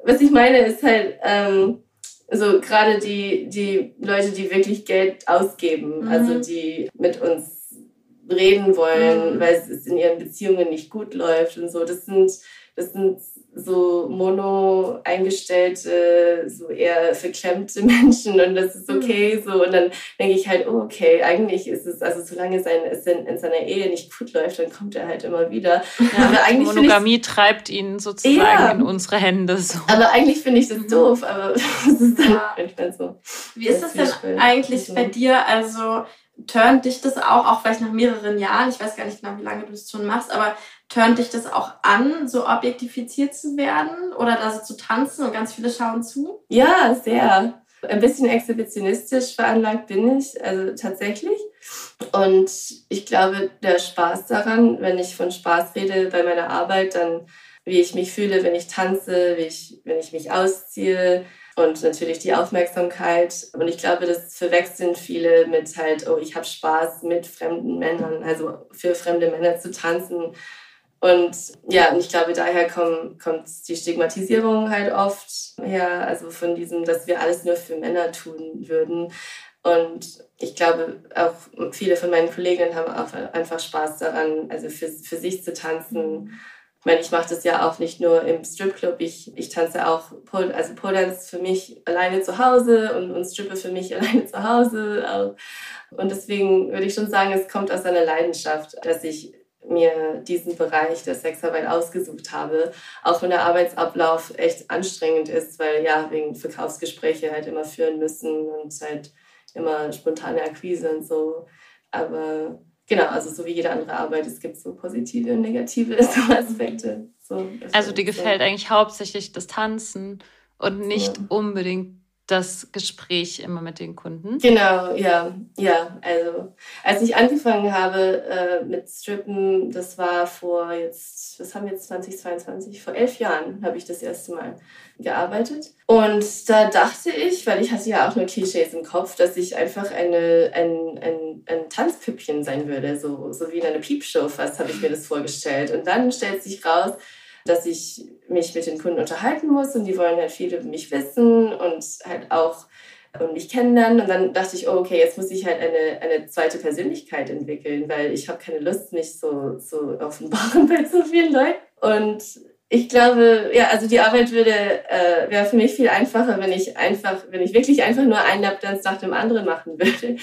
B: was ich meine, ist halt, ähm, also gerade die, die Leute, die wirklich Geld ausgeben, mhm. also die mit uns reden wollen, mhm. weil es in ihren Beziehungen nicht gut läuft und so, das sind, das sind so mono eingestellte, so eher verklemmte Menschen und das ist okay mhm. so. Und dann denke ich halt, oh, okay, eigentlich ist es, also solange sein, es in, in seiner Ehe nicht gut läuft, dann kommt er halt immer wieder.
A: Ja, aber eigentlich Monogamie treibt ihn sozusagen ja, in unsere Hände. So.
B: Aber eigentlich finde ich das mhm. doof, aber das ist dann manchmal so.
C: Wie ist das denn eigentlich bei dir? Also turnt dich das auch, auch vielleicht nach mehreren Jahren, ich weiß gar nicht genau, wie lange du es schon machst, aber turnt dich das auch an, so objektifiziert zu werden oder da so zu tanzen und ganz viele schauen zu?
B: Ja, sehr. Ein bisschen exhibitionistisch veranlagt bin ich, also tatsächlich. Und ich glaube, der Spaß daran, wenn ich von Spaß rede bei meiner Arbeit, dann wie ich mich fühle, wenn ich tanze, wie ich, wenn ich mich ausziehe, und natürlich die Aufmerksamkeit. Und ich glaube, das verwechseln viele mit halt, oh, ich habe Spaß mit fremden Männern, also für fremde Männer zu tanzen. Und ja, und ich glaube, daher kommt, kommt die Stigmatisierung halt oft her, also von diesem, dass wir alles nur für Männer tun würden. Und ich glaube, auch viele von meinen Kolleginnen haben auch einfach Spaß daran, also für, für sich zu tanzen Ich meine, ich mache das ja auch nicht nur im Stripclub, ich, ich tanze auch, Pole, also Pole für mich alleine zu Hause und, und Strippe für mich alleine zu Hause. Und deswegen würde ich schon sagen, es kommt aus einer Leidenschaft, dass ich mir diesen Bereich der Sexarbeit ausgesucht habe, auch wenn der Arbeitsablauf echt anstrengend ist, weil ja, wegen Verkaufsgespräche halt immer führen müssen und halt immer spontane Akquise und so. Aber genau, also so wie jede andere Arbeit, es gibt so positive und negative Aspekte. So,
A: also dir gefällt so. eigentlich hauptsächlich das Tanzen und nicht ja. unbedingt das Gespräch immer mit den Kunden?
B: Genau, ja, ja. Also als ich angefangen habe äh, mit Strippen, das war vor jetzt, was haben wir jetzt 2022? Vor elf Jahren habe ich das erste Mal gearbeitet. Und da dachte ich, weil ich hatte ja auch nur Klischees im Kopf, dass ich einfach eine, ein, ein, ein Tanzpüppchen sein würde, so, so wie in einer Piepshow fast habe ich mir das vorgestellt. Und dann stellt sich raus, dass ich mich mit den Kunden unterhalten muss und die wollen halt viel über mich wissen und halt auch und mich kennenlernen. Und dann dachte ich, oh, okay, jetzt muss ich halt eine, eine zweite Persönlichkeit entwickeln, weil ich habe keine Lust, mich so, so offenbaren bei so vielen Leuten. Und ich glaube, ja, also die Arbeit würde äh, wäre für mich viel einfacher, wenn ich einfach, wenn ich wirklich einfach nur einen Lapdance nach dem anderen machen würde.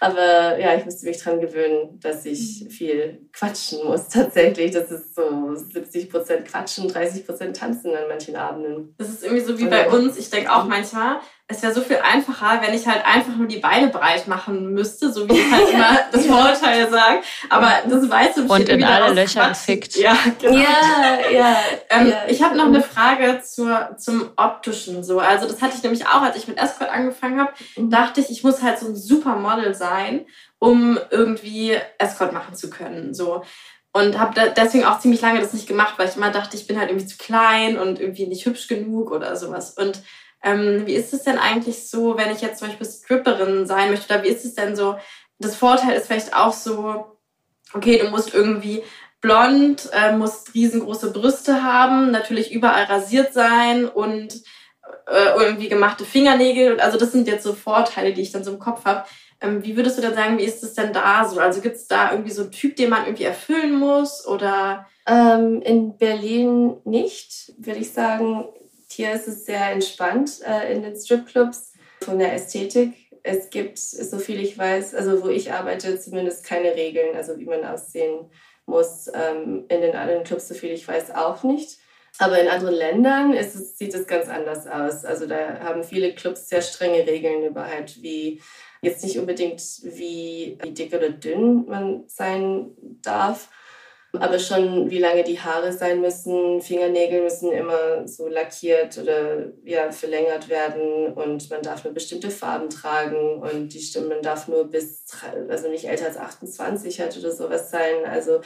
B: Aber ja, ich musste mich dran gewöhnen, dass ich mhm. viel quatschen muss tatsächlich. Das ist so 70 Prozent quatschen, 30 Prozent tanzen an manchen Abenden.
C: Das ist irgendwie so wie bei uns. Ich denke auch manchmal, es wäre so viel einfacher, wenn ich halt einfach nur die Beine breit machen müsste, so wie es halt immer das Vorurteil sagt. Aber das weißt du
A: Und in alle Löcher gefickt.
C: Ja, genau.
B: Ja, ja.
C: Ähm,
B: ja.
C: Ich habe noch eine Frage zur, zum Optischen so. Also das hatte ich nämlich auch, als ich mit Escort angefangen habe, mhm. dachte ich, ich muss halt so ein Supermodel sein, um irgendwie Escort machen zu können. So. Und habe deswegen auch ziemlich lange das nicht gemacht, weil ich immer dachte, ich bin halt irgendwie zu klein und irgendwie nicht hübsch genug oder sowas. Und ähm, wie ist es denn eigentlich so, wenn ich jetzt zum Beispiel Stripperin sein möchte? Oder wie ist es denn so? Das Vorteil ist vielleicht auch so, okay, du musst irgendwie blond, äh, musst riesengroße Brüste haben, natürlich überall rasiert sein und äh, irgendwie gemachte Fingernägel. Also das sind jetzt so Vorteile, die ich dann so im Kopf habe. Ähm, wie würdest du denn sagen, wie ist es denn da so? Also gibt es da irgendwie so einen Typ, den man irgendwie erfüllen muss oder?
B: Ähm, in Berlin nicht, würde ich sagen. Hier ist es sehr entspannt äh, in den Stripclubs von der Ästhetik. Es gibt, so viel ich weiß, also wo ich arbeite, zumindest keine Regeln, also wie man aussehen muss. Ähm, in den anderen Clubs, so viel ich weiß, auch nicht. Aber in anderen Ländern es, sieht es ganz anders aus. Also da haben viele Clubs sehr strenge Regeln über halt, wie jetzt nicht unbedingt wie, wie dick oder dünn man sein darf, aber schon wie lange die Haare sein müssen. Fingernägel müssen immer so lackiert oder ja, verlängert werden und man darf nur bestimmte Farben tragen und die Stimme darf nur bis, also nicht älter als 28 halt oder sowas sein. Also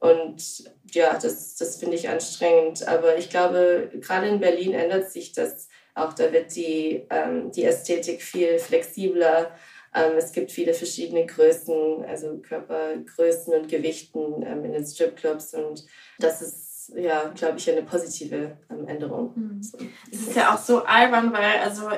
B: und ja, das, das finde ich anstrengend. Aber ich glaube, gerade in Berlin ändert sich das auch. Da wird die, ähm, die Ästhetik viel flexibler es gibt viele verschiedene Größen, also Körpergrößen und Gewichten ähm, in den Stripclubs und das ist ja, glaube ich, eine positive ähm, Änderung.
C: Mhm. So. Es ist ja auch so albern, weil also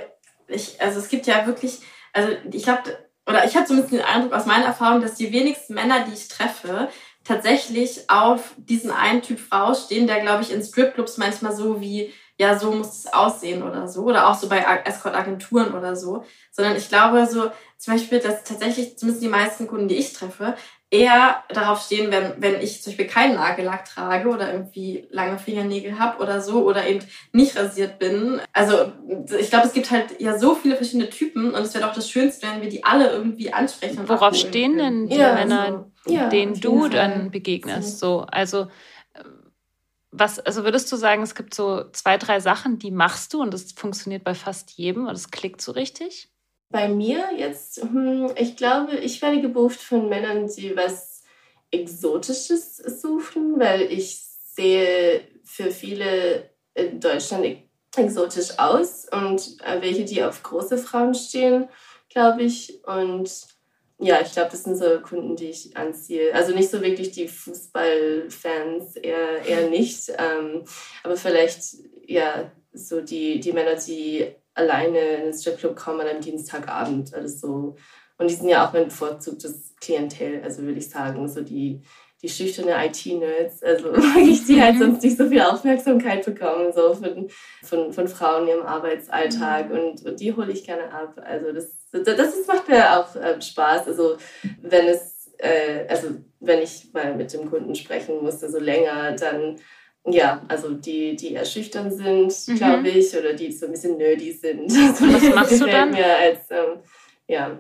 C: ich, also es gibt ja wirklich, also ich glaube, oder ich habe zumindest den Eindruck aus meiner Erfahrung, dass die wenigsten Männer, die ich treffe, tatsächlich auf diesen einen Typ Frau stehen, der, glaube ich, in Stripclubs manchmal so wie ja, so muss es aussehen oder so. Oder auch so bei Escort-Agenturen oder so. Sondern ich glaube so, zum Beispiel, dass tatsächlich, zumindest die meisten Kunden, die ich treffe, eher darauf stehen, wenn, wenn ich zum Beispiel keinen Nagellack trage oder irgendwie lange Fingernägel habe oder so oder eben nicht rasiert bin. Also ich glaube, es gibt halt ja so viele verschiedene Typen und es wäre doch das Schönste, wenn wir die alle irgendwie ansprechen.
A: Worauf stehen denn die ja, Männer, also, ja, denen du dann begegnest? So, also was, also würdest du sagen, es gibt so zwei, drei Sachen, die machst du und das funktioniert bei fast jedem und es klickt so richtig?
B: Bei mir jetzt, hm, ich glaube, ich werde gebucht von Männern, die was Exotisches suchen, weil ich sehe für viele in Deutschland exotisch aus und äh, welche, die auf große Frauen stehen, glaube ich. Und ja, ich glaube, das sind so Kunden, die ich anziehe. Also nicht so wirklich die Fußballfans, eher, eher nicht. Ähm, aber vielleicht, ja, so die, die Männer, die alleine in den Stripclub kommen an einem Dienstagabend. Also so. Und die sind ja auch mein bevorzugtes Klientel, also würde ich sagen, so die, die schüchterne IT-Nerds, also wirklich, die halt sonst nicht so viel Aufmerksamkeit bekommen, so von, von, von Frauen im Arbeitsalltag mhm. und, und die hole ich gerne ab. Also das, das, das macht mir auch äh, Spaß. Also wenn es, äh, also wenn ich mal mit dem Kunden sprechen musste, so länger, dann ja, also die, die eher schüchtern sind, mhm. glaube ich, oder die so ein bisschen nerdy sind. Also
A: Was machst du dann?
B: Mir als, ähm, ja,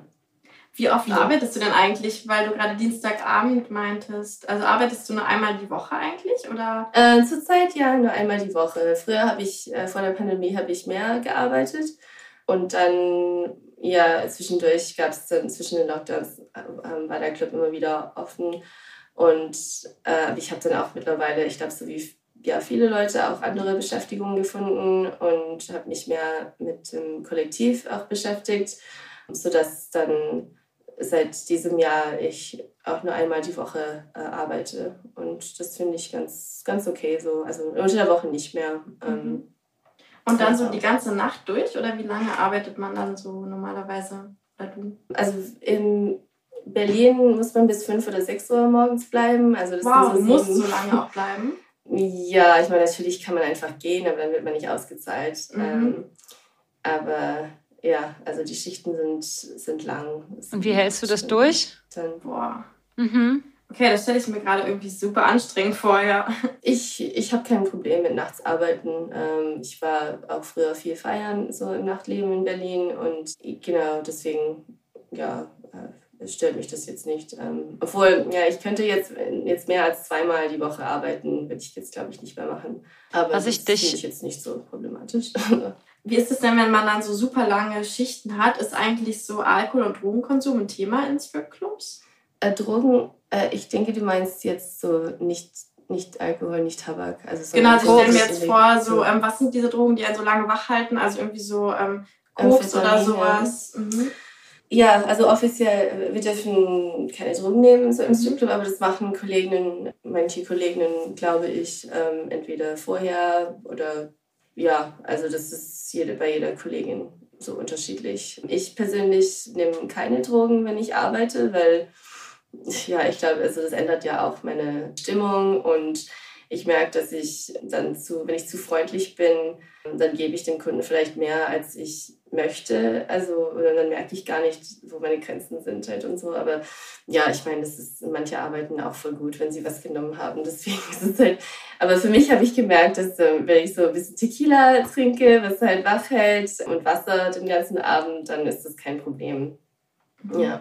C: wie oft ja. arbeitest du denn eigentlich, weil du gerade Dienstagabend meintest? Also arbeitest du nur einmal die Woche eigentlich oder?
B: Äh, Zurzeit ja nur einmal die Woche. Früher habe ich äh, vor der Pandemie habe ich mehr gearbeitet und dann ja zwischendurch gab es dann zwischen den Lockdowns äh, war der Club immer wieder offen und äh, ich habe dann auch mittlerweile, ich glaube so wie ja, viele Leute auch andere Beschäftigungen gefunden und habe mich mehr mit dem Kollektiv auch beschäftigt, sodass dann seit diesem Jahr ich auch nur einmal die Woche äh, arbeite. Und das finde ich ganz, ganz okay so. Also unter der Woche nicht mehr. Ähm,
C: mhm. Und dann so die ganze Nacht durch oder wie lange arbeitet man dann so normalerweise bei du?
B: Also in Berlin muss man bis 5 oder 6 Uhr morgens bleiben. Also das
C: wow, so muss so lange auch bleiben?
B: Ja, ich meine, natürlich kann man einfach gehen, aber dann wird man nicht ausgezahlt. Mhm. Ähm, aber ja, also die Schichten sind, sind lang.
A: Und wie hältst du das durch?
C: Dann, boah. Mhm. Okay, das stelle ich mir gerade irgendwie super anstrengend vor, ja.
B: Ich, ich habe kein Problem mit Nachtsarbeiten. Ähm, ich war auch früher viel feiern, so im Nachtleben in Berlin. Und genau, deswegen, ja, äh, stört mich das jetzt nicht. Ähm, obwohl, ja, ich könnte jetzt, jetzt mehr als zweimal die Woche arbeiten, würde ich jetzt, glaube ich, nicht mehr machen. Aber Was das finde ich jetzt nicht so problematisch.
C: Wie ist es denn, wenn man dann so super lange Schichten hat? Ist eigentlich so Alkohol- und Drogenkonsum ein Thema in Stripclubs?
B: Äh, Drogen, äh, ich denke, du meinst jetzt so nicht, nicht Alkohol, nicht Tabak. Also so
C: genau, also ich stelle mir jetzt vor, so, ähm, was sind diese Drogen, die einen so lange wach halten? Also irgendwie so ähm, Koks oder sowas. Mhm.
B: Ja, also offiziell, wir dürfen keine Drogen nehmen, so im mhm. Stripclub, aber das machen Kolleginnen, manche Kolleginnen, glaube ich, ähm, entweder vorher oder ja, also das ist jede, bei jeder Kollegin so unterschiedlich. Ich persönlich nehme keine Drogen, wenn ich arbeite, weil ja, ich glaube, also das ändert ja auch meine Stimmung und ich merke, dass ich dann zu, wenn ich zu freundlich bin, dann gebe ich dem Kunden vielleicht mehr, als ich möchte. Also, dann merke ich gar nicht, wo meine Grenzen sind halt und so. Aber ja, ich meine, das ist, manche arbeiten auch voll gut, wenn sie was genommen haben. Deswegen ist es halt, aber für mich habe ich gemerkt, dass ähm, wenn ich so ein bisschen Tequila trinke, was halt wach hält und Wasser den ganzen Abend, dann ist das kein Problem. Ja.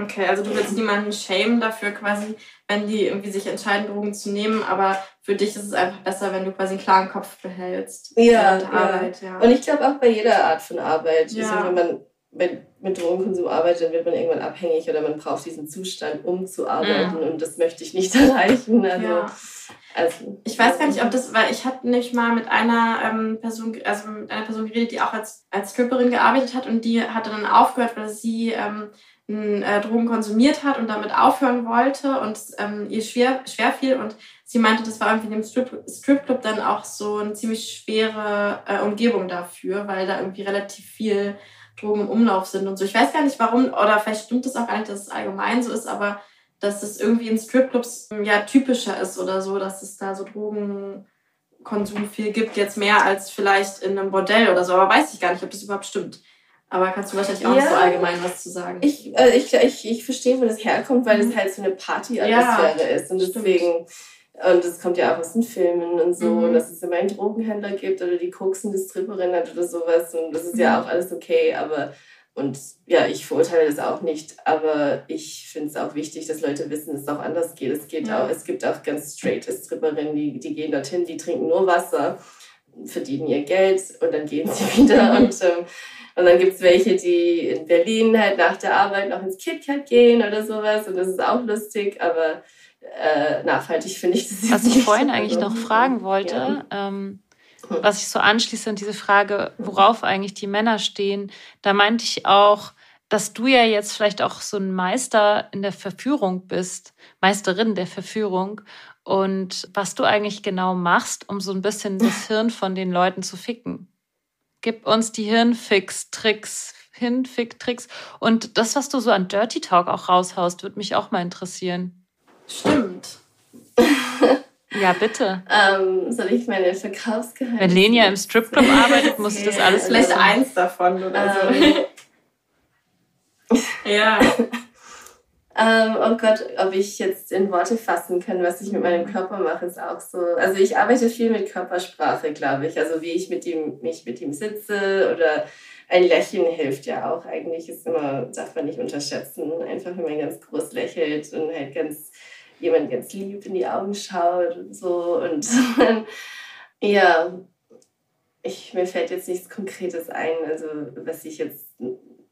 C: Okay, also du willst niemanden schämen dafür quasi, wenn die irgendwie sich entscheiden, Drogen zu nehmen, aber für dich ist es einfach besser, wenn du quasi einen klaren Kopf behältst.
B: Ja, ja. Arbeit, ja. Und ich glaube auch bei jeder Art von Arbeit. Ja. Also wenn man mit, mit Drogenkonsum arbeitet, dann wird man irgendwann abhängig oder man braucht diesen Zustand, um zu arbeiten mhm. und das möchte ich nicht erreichen. Also, ja.
C: also, ich weiß gar nicht, ob das, weil ich hatte nicht mal mit einer ähm, Person, also mit einer Person geredet, die auch als, als Stripperin gearbeitet hat und die hatte dann aufgehört, weil sie ähm, äh, Drogen konsumiert hat und damit aufhören wollte und ähm, ihr schwer, schwer fiel und sie meinte, das war irgendwie in dem Strip, Stripclub dann auch so eine ziemlich schwere äh, Umgebung dafür, weil da irgendwie relativ viel Drogen im Umlauf sind und so. Ich weiß gar nicht warum, oder vielleicht stimmt das auch gar nicht, dass es allgemein so ist, aber dass es irgendwie in Stripclubs ja typischer ist oder so, dass es da so Drogenkonsum viel gibt, jetzt mehr als vielleicht in einem Bordell oder so, aber weiß ich gar nicht, ob das überhaupt stimmt. Aber kannst du wahrscheinlich auch ja. so allgemein was zu sagen?
B: Ich, äh, ich, ich, ich verstehe, wo das herkommt, weil mhm. es halt so eine Party-Atmosphäre ja, ist. Und deswegen, und das kommt ja auch aus den Filmen und so, mhm. dass es immer einen Drogenhändler gibt oder die koksende Stripperin hat oder sowas. Und das ist mhm. ja auch alles okay, aber und ja, ich verurteile das auch nicht, aber ich finde es auch wichtig, dass Leute wissen, dass es auch anders geht. Es, geht ja. auch, es gibt auch ganz straight Stripperinnen, die, die gehen dorthin, die trinken nur Wasser, verdienen ihr Geld und dann gehen sie wieder. und ähm, und dann gibt es welche, die in Berlin halt nach der Arbeit noch ins KitKat gehen oder sowas. Und das ist auch lustig, aber äh, nachhaltig finde ich das
A: Was ich vorhin eigentlich noch fragen wollte, ja. ähm, was ich so anschließe an diese Frage, worauf eigentlich die Männer stehen, da meinte ich auch, dass du ja jetzt vielleicht auch so ein Meister in der Verführung bist, Meisterin der Verführung und was du eigentlich genau machst, um so ein bisschen das Hirn von den Leuten zu ficken. Gib uns die Hirnfix-Tricks, Hirnfick-Tricks. Und das, was du so an Dirty Talk auch raushaust, würde mich auch mal interessieren.
C: Stimmt.
A: Ja, bitte.
B: Ähm, soll ich meine Verkaufsgeheimnisse?
A: Wenn Lenia im Stripclub arbeitet, muss sie das alles
C: Vielleicht
A: wissen.
C: eins davon oder so.
B: Ähm,
C: Ja.
B: Ähm, oh Gott, ob ich jetzt in Worte fassen kann, was ich mit meinem Körper mache, ist auch so. Also ich arbeite viel mit Körpersprache, glaube ich. Also wie ich mit ihm, mich mit ihm sitze oder ein Lächeln hilft ja auch. Eigentlich ist immer, darf man nicht unterschätzen. Einfach wenn man ganz groß lächelt und halt ganz jemand ganz lieb in die Augen schaut und so. Und ja, ich, mir fällt jetzt nichts Konkretes ein, also was ich jetzt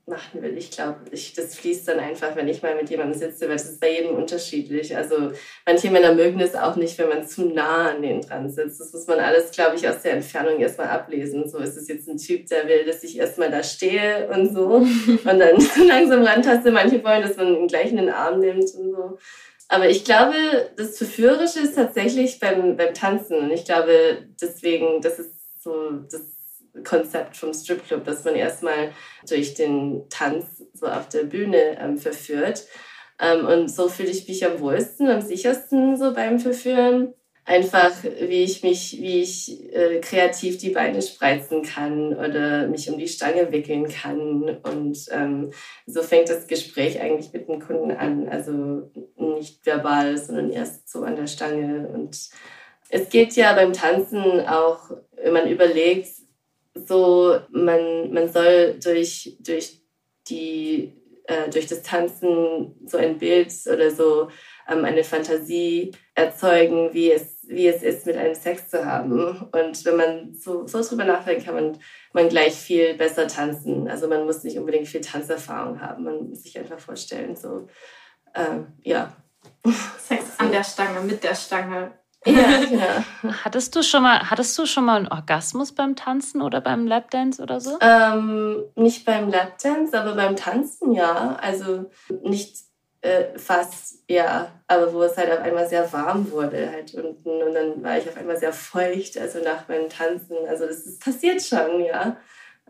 B: machen will. Ich glaube, ich, das fließt dann einfach, wenn ich mal mit jemandem sitze, weil das ist bei jedem unterschiedlich. Also manche Männer mögen es auch nicht, wenn man zu nah an denen dran sitzt. Das muss man alles, glaube ich, aus der Entfernung erstmal ablesen. So ist es jetzt ein Typ, der will, dass ich erstmal da stehe und so und dann so langsam rantaste. Manche wollen, dass man ihn gleich in den Arm nimmt und so. Aber ich glaube, das Verführerische ist tatsächlich beim, beim Tanzen. Und ich glaube, deswegen, das ist so das Konzept vom Stripclub, dass man erstmal durch den Tanz so auf der Bühne ähm, verführt. Ähm, und so fühle ich mich am wohlsten, am sichersten so beim Verführen. Einfach, wie ich mich, wie ich äh, kreativ die Beine spreizen kann oder mich um die Stange wickeln kann. Und ähm, so fängt das Gespräch eigentlich mit dem Kunden an. Also nicht verbal, sondern erst so an der Stange. Und es geht ja beim Tanzen auch, wenn man überlegt, so, man, man soll durch, durch, die, äh, durch das Tanzen so ein Bild oder so ähm, eine Fantasie erzeugen, wie es, wie es ist, mit einem Sex zu haben. Und wenn man so, so drüber nachdenkt, kann man, man gleich viel besser tanzen. Also man muss nicht unbedingt viel Tanzerfahrung haben. Man muss sich einfach vorstellen, so, ähm, ja.
C: Sex an der Stange, mit der Stange.
B: Ja, genau.
A: Hattest du schon mal, hattest du schon mal einen Orgasmus beim Tanzen oder beim Lapdance oder so?
B: Ähm, nicht beim Lapdance, aber beim Tanzen ja. Also nicht äh, fast, ja, aber wo es halt auf einmal sehr warm wurde halt unten und dann war ich auf einmal sehr feucht, also nach meinem Tanzen. Also das ist passiert schon, ja.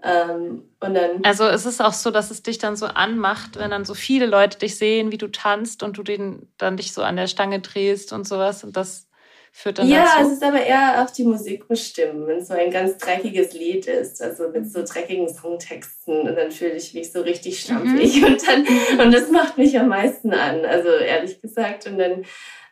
B: Ähm, und dann.
A: Also es ist auch so, dass es dich dann so anmacht, wenn dann so viele Leute dich sehen, wie du tanzt und du den, dann dich so an der Stange drehst und sowas und das führt dann
B: Ja,
A: dazu.
B: es ist aber eher auf die Musik bestimmt, wenn es so ein ganz dreckiges Lied ist, also mit so dreckigen Songtexten und dann fühle ich mich so richtig stampfig und dann und das macht mich am meisten an, also ehrlich gesagt und dann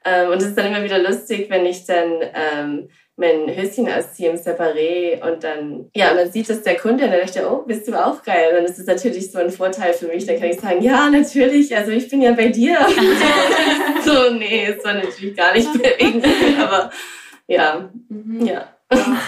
B: ähm, und es ist dann immer wieder lustig, wenn ich dann ähm, mein Höschen ausziehe im Separé und dann, ja, und dann sieht es der Kunde und dann denkt er, oh, bist du auch geil? Und dann ist es natürlich so ein Vorteil für mich. Dann kann ich sagen, ja, natürlich, also ich bin ja bei dir. so, nee, es war natürlich gar nicht bewegend, aber ja, ja.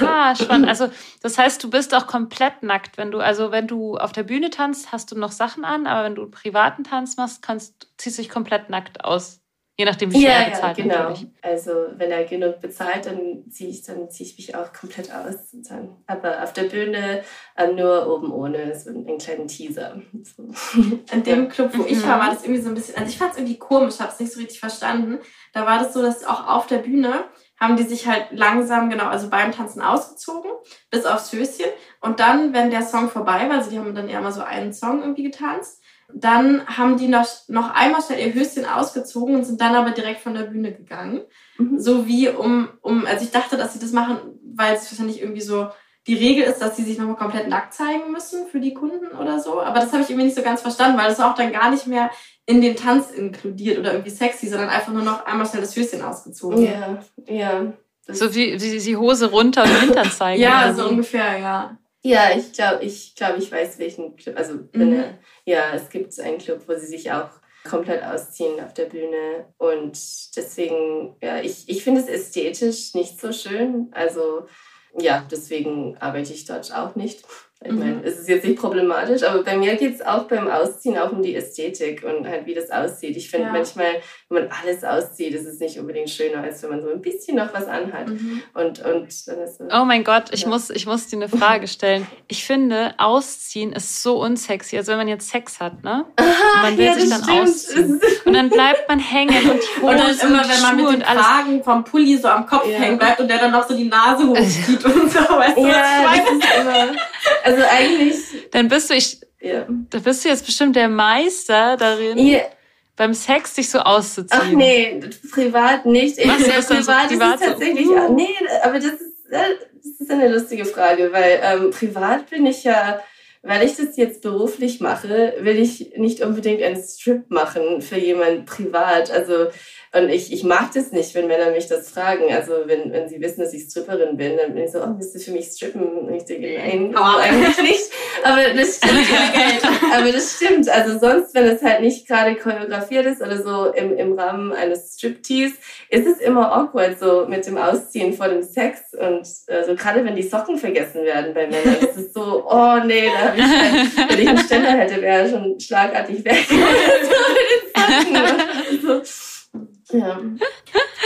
A: Ah, spannend. Also das heißt, du bist auch komplett nackt, wenn du, also wenn du auf der Bühne tanzt, hast du noch Sachen an, aber wenn du einen privaten Tanz machst, kannst, ziehst du dich komplett nackt aus. Je nachdem, wie viel
B: Ja,
A: er
B: ja,
A: bezahlt
B: genau.
A: natürlich.
B: Also wenn er genug bezahlt, dann ziehe ich, dann ziehe ich mich auch komplett aus. Dann, aber auf der Bühne äh, nur oben ohne, so einen kleinen Teaser. So.
C: In dem Club, wo ich
A: Mhm.
C: war, war das irgendwie so ein bisschen, also ich fand es irgendwie komisch, habe es nicht so richtig verstanden. Da war das so, dass auch auf der Bühne haben die sich halt langsam, genau, also beim Tanzen ausgezogen, bis aufs Höschen. Und dann, wenn der Song vorbei war, also die haben dann eher mal so einen Song irgendwie getanzt, dann haben die noch, noch einmal schnell ihr Höschen ausgezogen und sind dann aber direkt von der Bühne gegangen.
B: Mhm.
C: So wie um, um, also ich dachte, dass sie das machen, weil es wahrscheinlich irgendwie so die Regel ist, dass sie sich nochmal komplett nackt zeigen müssen für die Kunden oder so. Aber das habe ich irgendwie nicht so ganz verstanden, weil das war auch dann gar nicht mehr in den Tanz inkludiert oder irgendwie sexy, sondern einfach nur noch einmal schnell das Höschen ausgezogen.
B: Ja, ja.
A: So wie wie die Hose runter und Hintern zeigen.
C: Ja,
A: oder
C: so ungefähr, ja.
B: Ja, ich glaube, ich, glaub, ich weiß, welchen Club. Also, wenn
C: Mhm.
B: er, ja, es gibt einen Club, wo sie sich auch komplett ausziehen auf der Bühne. Und deswegen, ja, ich, ich finde es ästhetisch nicht so schön. Also, ja, deswegen arbeite ich dort auch nicht. Ich
C: Mhm.
B: meine, es ist jetzt nicht problematisch, aber bei mir geht es auch beim Ausziehen auch um die Ästhetik und halt, wie das aussieht. Ich finde
C: Ja.
B: manchmal, wenn man alles auszieht, ist es nicht unbedingt schöner, als wenn man so ein bisschen noch was anhat.
C: Mhm.
B: Und, und dann ist es.
A: Oh mein Gott, ich,
B: Ja.
A: muss, ich muss dir eine Frage stellen. Ich finde, ausziehen ist so unsexy. Also wenn man jetzt Sex hat, ne? Und man will
B: ja,
A: sich dann
B: stimmt.
A: ausziehen. Und dann bleibt man hängen und die Hose
C: Und dann immer,
A: die
C: wenn man mit
A: Schuhe
C: dem
A: und alles.
C: Kragen vom Pulli so am Kopf
B: Ja.
C: hängen bleibt und der dann noch so die Nase hochzieht und so, weißt du, was
B: Ja,
C: ich
B: das
C: meine?
B: Also eigentlich,
A: Dann bist du, ich,
B: ja.
A: da bist du jetzt bestimmt der Meister darin,
B: ja.
A: beim Sex sich so auszuziehen?
B: Ach nee, privat nicht. Ich,
A: du das dann so
B: privat
A: privat
B: ist es tatsächlich.
A: uh?
B: Nee, aber das ist, äh, das ist eine lustige Frage, weil ähm, privat bin ich ja, weil ich das jetzt beruflich mache, will ich nicht unbedingt einen Strip machen für jemand privat. Also und ich, ich mag das nicht, wenn Männer mich das fragen. Also wenn, wenn sie wissen, dass ich Stripperin bin, dann bin ich so, oh, willst du für mich strippen? Und ich denke, nein, so eigentlich nicht. Aber das stimmt. Aber das stimmt. Also sonst, wenn es halt nicht gerade choreografiert ist oder so im, im Rahmen eines Striptease, ist es immer awkward, so mit dem Ausziehen vor dem Sex. Und also gerade wenn die Socken vergessen werden bei Männern, ist es so, oh nee, da ich, halt, wenn ich einen Ständer hätte, wäre er schon schlagartig weg. so. Ja.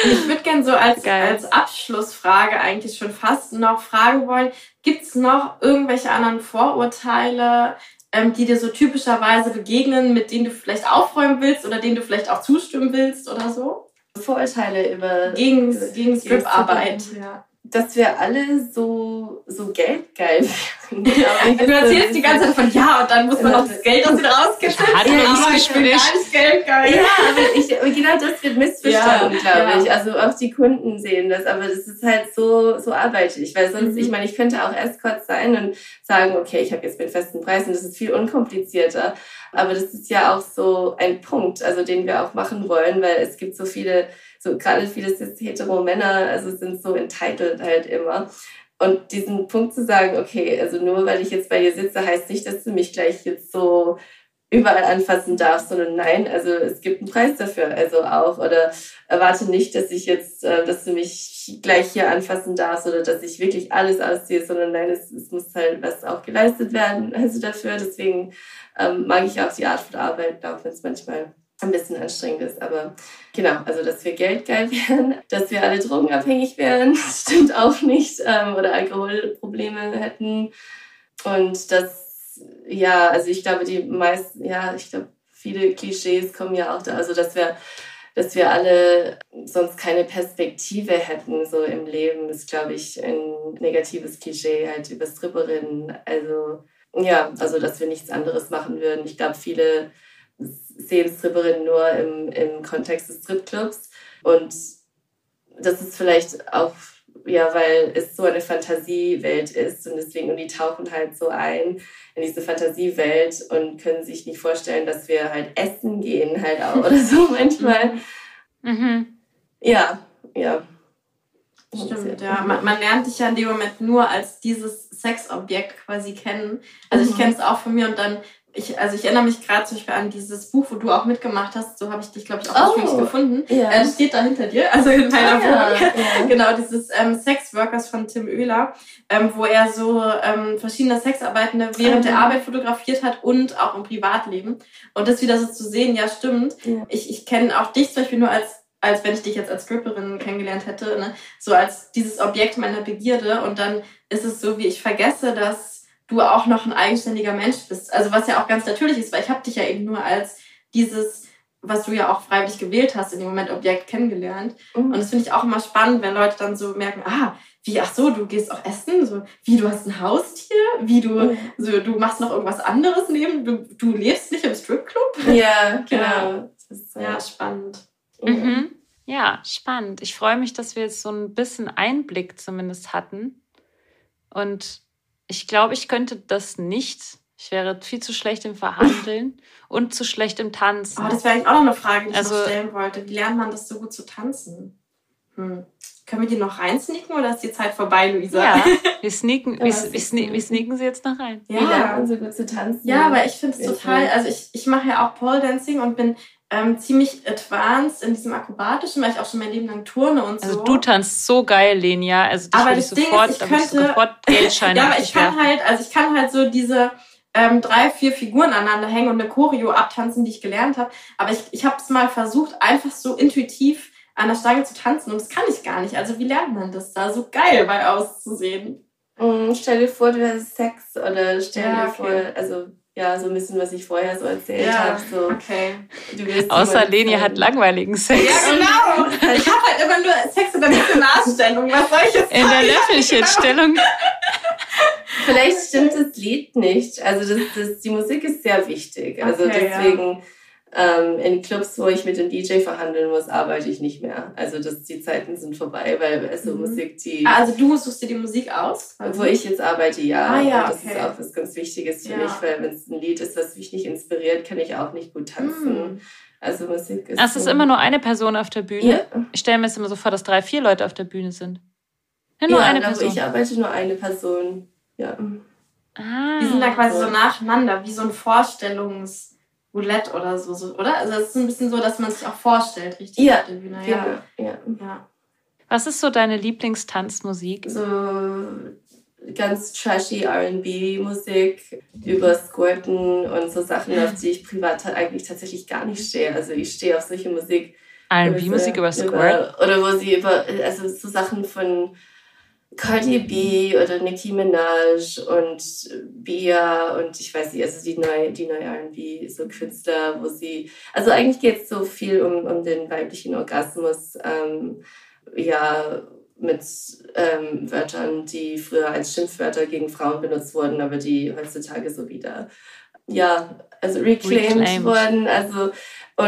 C: Ich würde gerne so als,
A: Geil.
C: als Abschlussfrage eigentlich schon fast noch fragen wollen, gibt es noch irgendwelche anderen Vorurteile, ähm, die dir so typischerweise begegnen, mit denen du vielleicht aufräumen willst oder denen du vielleicht auch zustimmen willst oder so?
B: Vorurteile über
C: Gegen, gegen Striparbeit.
B: Strip-
C: Ja.
B: Dass wir alle so, so geldgeil werden. glaub ich.
C: Du erzählst die ganze Zeit von ja und dann muss man noch das Geld aus dir rausgeschnitten.
A: Hat er nicht
C: aber ich bin nicht geldgeil.
B: Ja, aber, ich, genau das wird missverstanden,
C: Ja,
B: glaube
C: ja.
B: ich. Also auch die Kunden sehen das, aber das ist halt so, so arbeite ich. Weil sonst,
C: Mhm.
B: ich meine, ich könnte auch Escort sein und sagen, okay, ich habe jetzt den festen Preis und das ist viel unkomplizierter. Aber das ist ja auch so ein Punkt, also den wir auch machen wollen, weil es gibt so viele, so gerade viele hetero Männer, also sind so entitled halt immer. Und diesen Punkt zu sagen, okay, also nur weil ich jetzt bei dir sitze, heißt nicht, dass du mich gleich jetzt so überall anfassen darfst, sondern nein, also es gibt einen Preis dafür, also auch oder erwarte nicht, dass ich jetzt, äh, dass du mich gleich hier anfassen darfst oder dass ich wirklich alles ausziehe, sondern nein, es, es muss halt was auch geleistet werden, also dafür. Deswegen ähm, mag ich auch die Art von Arbeit, auch wenn es manchmal ein bisschen anstrengend ist, aber genau, also dass wir geldgeil wären, dass wir alle drogenabhängig wären, stimmt auch nicht, ähm, oder Alkoholprobleme hätten und das ja, also ich glaube, die meisten, ja, ich glaube, viele Klischees kommen ja auch da, also dass wir, dass wir alle sonst keine Perspektive hätten, so im Leben, ist, glaube ich, ein negatives Klischee halt über Stripperinnen. Also, ja, also dass wir nichts anderes machen würden. Ich glaube, viele sehen Stripperinnen nur im, im Kontext des Stripclubs und das ist vielleicht auch ja, weil es so eine Fantasiewelt ist und deswegen, und die tauchen halt so ein in diese Fantasiewelt und können sich nicht vorstellen, dass wir halt essen gehen halt auch oder so manchmal.
A: Mhm.
B: Ja, ja.
C: Stimmt, ja. Man, man lernt dich ja in dem Moment nur als dieses Sexobjekt quasi kennen. Also ich
B: Mhm.
C: kenne es auch von mir und dann, ich, also ich erinnere mich gerade zum Beispiel an dieses Buch, wo du auch mitgemacht hast. So habe ich dich, glaube ich, auch
B: Oh.
C: gefunden.
B: Ja.
C: Äh, steht da hinter dir, also in meiner
B: Ah, ja,
C: Wohnung.
B: ja.
C: Genau, dieses ähm, Sex Workers von Tim Oehler, ähm, wo er so ähm, verschiedene Sexarbeitende während der
B: Mhm.
C: Arbeit fotografiert hat und auch im Privatleben. Und das wieder so zu sehen, ja stimmt.
B: Ja.
C: Ich, ich kenne auch dich zum Beispiel nur als als wenn ich dich jetzt als Stripperin kennengelernt hätte, ne? so als dieses Objekt meiner Begierde und dann ist es so, wie ich vergesse, dass du auch noch ein eigenständiger Mensch bist. Also was ja auch ganz natürlich ist, weil ich habe dich ja eben nur als dieses, was du ja auch freiwillig gewählt hast, in dem Moment Objekt kennengelernt.
B: Mhm.
C: Und das finde ich auch immer spannend, wenn Leute dann so merken, ah, wie, ach so, du gehst auch essen, so, wie, du hast ein Haustier, wie du,
B: Mhm.
C: so, du machst noch irgendwas anderes neben, du, du lebst nicht im Stripclub.
B: Ja, genau.
C: Ja.
B: Das ist, äh,
C: Ja, spannend.
A: Mhm. Ja, spannend. Ich freue mich, dass wir jetzt so ein bisschen Einblick zumindest hatten. Und ich glaube, ich könnte das nicht. Ich wäre viel zu schlecht im Verhandeln und zu schlecht im Tanzen.
C: Oh, das wäre eigentlich auch noch eine Frage, die ich
A: Also-
C: noch stellen wollte. Wie lernt man das so gut zu tanzen? Hm. Können wir die noch reinsneaken oder ist die Zeit vorbei, Luisa?
A: ja, wir sneaken,
B: Ja,
A: wir,
B: das
A: wir, sne wir sneaken sie jetzt noch rein.
C: Ja,
B: man so gut zu tanzen?
C: ja aber ich finde es
B: Ja,
C: total, also ich, ich mache ja auch Pole Dancing und bin ähm, ziemlich advanced in diesem Akrobatischen, weil ich auch schon mein Leben lang turne und so.
A: Also du tanzt so geil, Lenia. Also dich
C: Aber
A: würde ich
C: das Ding ist,
A: sofort,
C: ich
A: da würde ich
C: könnte-
A: sofort Geldscheine
C: ja, aber ich kann
A: werfen.
C: halt, also ich kann halt so diese ähm, drei, vier Figuren aneinander hängen und eine Choreo abtanzen, die ich gelernt habe. Aber ich, ich habe es mal versucht, einfach so intuitiv an der Stange zu tanzen und das kann ich gar nicht. Also wie lernt man das da so geil bei auszusehen?
B: Mm, Stell dir vor, du hast Sex oder stell
C: Ja,
B: dir
C: okay.
B: vor, also ja, so ein bisschen, was ich vorher so erzählt
C: Ja,
B: habe. So,
C: okay.
A: Außer Leni hat langweiligen Sex.
C: Ja, genau. Ich habe halt immer nur Sex in der Missionarstellung. Was soll ich jetzt
A: In der Löffelchenstellung.
B: Vielleicht stimmt das Lied nicht. Also das, das, die Musik ist sehr wichtig. Also
C: Okay, ja.
B: Ähm, in Clubs, wo ich mit dem DJ verhandeln muss, arbeite ich nicht mehr. Also das, die Zeiten sind vorbei, weil also
C: Mhm.
B: Musik, die,
C: Ah, Also du suchst dir die Musik aus?
B: wo ich jetzt arbeite, ja.
C: Ah, ja,
B: das
C: okay.
B: ist auch was ganz Wichtiges für
C: Ja.
B: mich, weil wenn es ein Lied ist, das mich nicht inspiriert, kann ich auch nicht gut tanzen.
C: Mm.
B: Also Musik ist.
A: Es ist
B: so-
A: immer nur eine Person auf der Bühne.
B: Ja,
A: Ich stelle mir jetzt immer so vor, dass drei, vier Leute auf der Bühne sind. Ja, nur
B: ja
A: eine Person.
B: ich arbeite, nur eine Person. Ja.
A: ah.
C: Die sind da quasi
B: so.
C: so nacheinander, wie so ein Vorstellungsroulette oder so, so, oder? Also es ist ein bisschen so, dass man sich auch vorstellt, richtig
B: Ja,
C: auf der Bühne. Ja.
B: Ja.
C: ja.
A: Was ist so deine Lieblingstanzmusik?
B: so ganz trashy R&B-Musik über Squirten und so Sachen, auf die ich privat eigentlich tatsächlich gar nicht stehe. Also ich stehe auf solche Musik.
A: R&B-Musik über Squirt?
B: Oder wo sie über, also so Sachen von Cardi B oder Nicki Minaj und Bia und ich weiß nicht, also die neue, die neue R&B, so Künstler, wo sie, also eigentlich geht es so viel um, um den weiblichen Orgasmus, ähm, ja, mit ähm, Wörtern, die früher als Schimpfwörter gegen Frauen benutzt wurden, aber die heutzutage so wieder, ja, also reclaimed,
A: Reclaimed.
B: wurden, also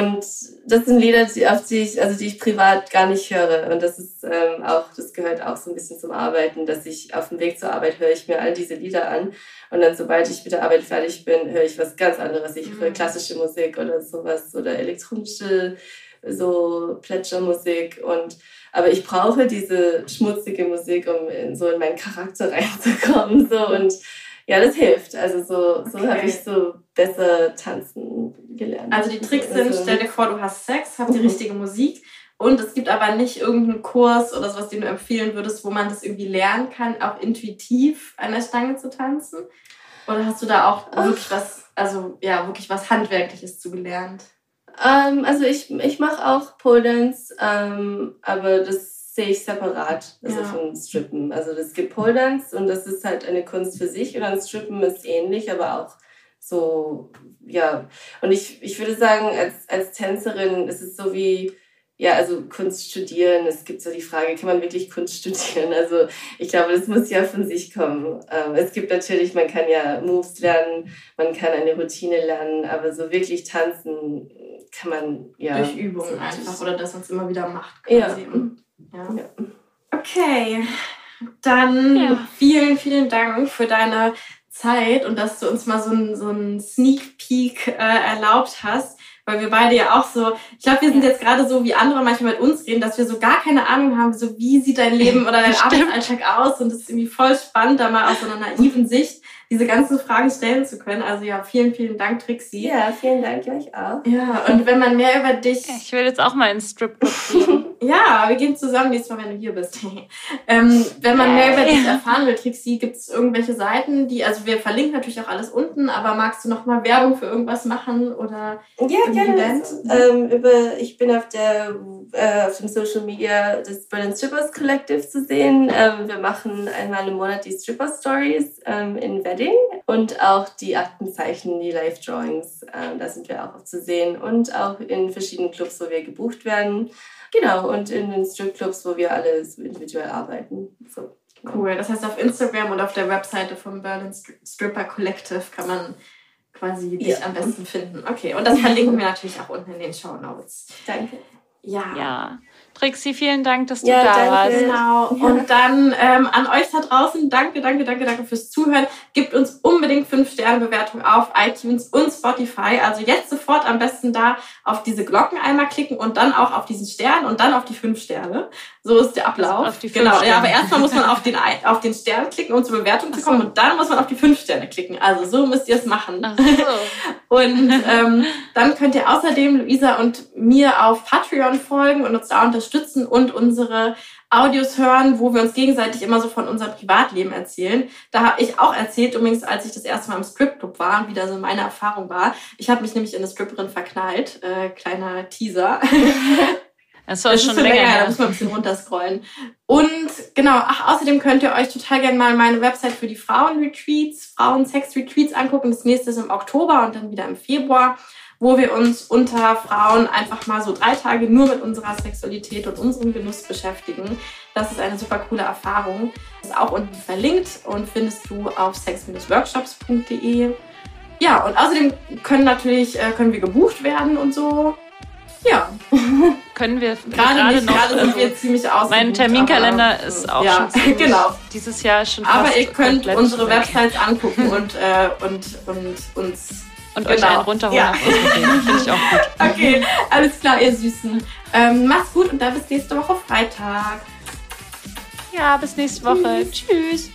B: und das sind Lieder, die, auf die ich, also die ich privat gar nicht höre. Und das ist ähm, auch, das gehört auch so ein bisschen zum Arbeiten, dass ich auf dem Weg zur Arbeit höre ich mir all diese Lieder an. Und dann, sobald ich mit der Arbeit fertig bin, höre ich was ganz anderes. Ich höre
C: Mhm.
B: klassische Musik oder sowas oder elektronische, so Plätschermusik. Und aber ich brauche diese schmutzige Musik, um in, so in meinen Charakter reinzukommen. So und ja, das hilft. Also so, so
C: Okay.
B: habe ich so besser tanzen gelernt.
C: Also die Tricks sind,
B: Also-
C: stell dir vor, du hast Sex, hast die
B: Mhm.
C: richtige Musik und es gibt aber nicht irgendeinen Kurs oder sowas, den du empfehlen würdest, wo man das irgendwie lernen kann, auch intuitiv an der Stange zu tanzen? Oder hast du da auch
B: Ach.
C: wirklich was, also ja, wirklich was Handwerkliches zu gelernt?
B: Ähm, also ich, ich mache auch Pole Dance, ähm, aber das sehe ich separat, also
C: Ja.
B: von Strippen. Also es gibt Pole Dance und das ist halt eine Kunst für sich und dann Strippen ist ähnlich, aber auch so, ja. Und ich, ich würde sagen, als, als Tänzerin ist es so wie, ja, also Kunst studieren. Es gibt so die Frage, kann man wirklich Kunst studieren? Also ich glaube, das muss ja von sich kommen. Ähm, es gibt natürlich, man kann ja Moves lernen, man kann eine Routine lernen, aber so wirklich tanzen kann man ja.
C: Durch Übungen
B: so
C: einfach oder dass man es immer wieder macht.
B: Ja.
C: Quasi. Ja.
B: Ja.
C: Okay, dann
A: Ja.
C: vielen, vielen Dank für deine Zeit und dass du uns mal so einen so einen Sneak Peek äh, erlaubt hast, weil wir beide ja auch so, ich glaube, wir sind jetzt gerade so, wie andere manchmal mit uns reden, dass wir so gar keine Ahnung haben, so wie sieht dein Leben oder dein. Arbeitsalltag aus und das ist irgendwie voll spannend, da mal aus so einer naiven Sicht diese ganzen Fragen stellen zu können. Also ja, vielen, vielen Dank, Trixie.
B: Ja, vielen Dank euch auch.
C: Ja, und wenn man mehr über dich
A: Ich will jetzt auch mal ins Stripclub gehen.
C: ja, wir gehen zusammen nächstes Mal, wenn du hier bist. ähm, wenn man mehr über dich erfahren will, Trixie, gibt es irgendwelche Seiten, die, also wir verlinken natürlich auch alles unten, aber magst du noch mal Werbung für irgendwas machen oder
B: Ja, gerne.
C: Event?
B: Ähm, über, ich bin auf der äh, auf dem Social Media des Berlin Strippers Collective zu sehen. Ähm, wir machen einmal im Monat die Stripper Stories ähm, in Wedding und auch die Aktenzeichen, die Live Drawings. Ähm, da sind wir auch zu sehen und auch in verschiedenen Clubs, wo wir gebucht werden. Genau, und in den Stripclubs, wo wir alle so individuell arbeiten. So.
C: cool. Das heißt, auf Instagram und auf der Webseite vom Berlin Stri- Stripper Collective kann man quasi dich
B: Ja.
C: am besten finden. Okay, und das verlinken wir natürlich auch unten in den Show Notes.
B: Danke.
C: Ja.
A: Ja. Trixie, vielen Dank, dass du
B: Ja,
A: da
B: danke.
A: warst.
C: Genau. Und dann ähm, an euch da draußen, danke, danke, danke, danke fürs Zuhören. Gebt uns unbedingt 5-Sterne-Bewertung auf iTunes und Spotify. Also jetzt sofort am besten da auf diese Glocken einmal klicken und dann auch auf diesen Stern und dann auf die 5 Sterne. So ist der Ablauf.
A: Also auf die fünf
C: genau,
A: Sterne.
C: ja, aber erstmal muss man auf den, auf den Stern klicken, um zur Bewertung zu
A: Ach so.
C: kommen und dann muss man auf die 5 Sterne klicken. Also so müsst ihr es machen.
A: Ach so.
C: Und ähm, dann könnt ihr außerdem Luisa und mir auf Patreon folgen und uns da unterstützen und unsere Audios hören, wo wir uns gegenseitig immer so von unserem Privatleben erzählen. Da habe ich auch erzählt, übrigens, als ich das erste Mal im Stripclub war und wieder so meine Erfahrung war. Ich habe mich nämlich in eine Stripperin verknallt. Äh, kleiner Teaser.
A: Das war
C: Das
A: schon
C: ist
A: länger
C: da
A: her.
C: muss man ein bisschen runterscrollen. Und genau, ach, außerdem könnt ihr euch total gerne mal meine Website für die Frauenretreats, Frauen-Sex-Retreats angucken. Das nächste ist im Oktober und dann wieder im Februar, wo wir uns unter Frauen einfach mal so drei Tage nur mit unserer Sexualität und unserem Genuss beschäftigen. Das ist eine super coole Erfahrung. Ist auch unten verlinkt und findest du auf sex-workshops.de. Ja, und außerdem können natürlich äh, können wir gebucht werden und so. Ja,
A: Können wir
C: gerade nicht,
A: noch.
C: gerade sind
A: also,
C: wir ziemlich ausgebucht.
A: mein Terminkalender
C: aber,
A: ist auch
C: ja,
A: schon
C: genau.
A: dieses Jahr schon fast
C: Aber ihr könnt unsere
A: weg.
C: Websites angucken und, äh, und, und uns.
A: und euch
C: genau.
A: einen runterholen
C: Ja.
A: Finde ich auch gut.
C: Okay, alles klar, ihr Süßen. Ähm, macht's gut und dann bis nächste Woche Freitag.
A: Ja, bis nächste Woche. Tschüss.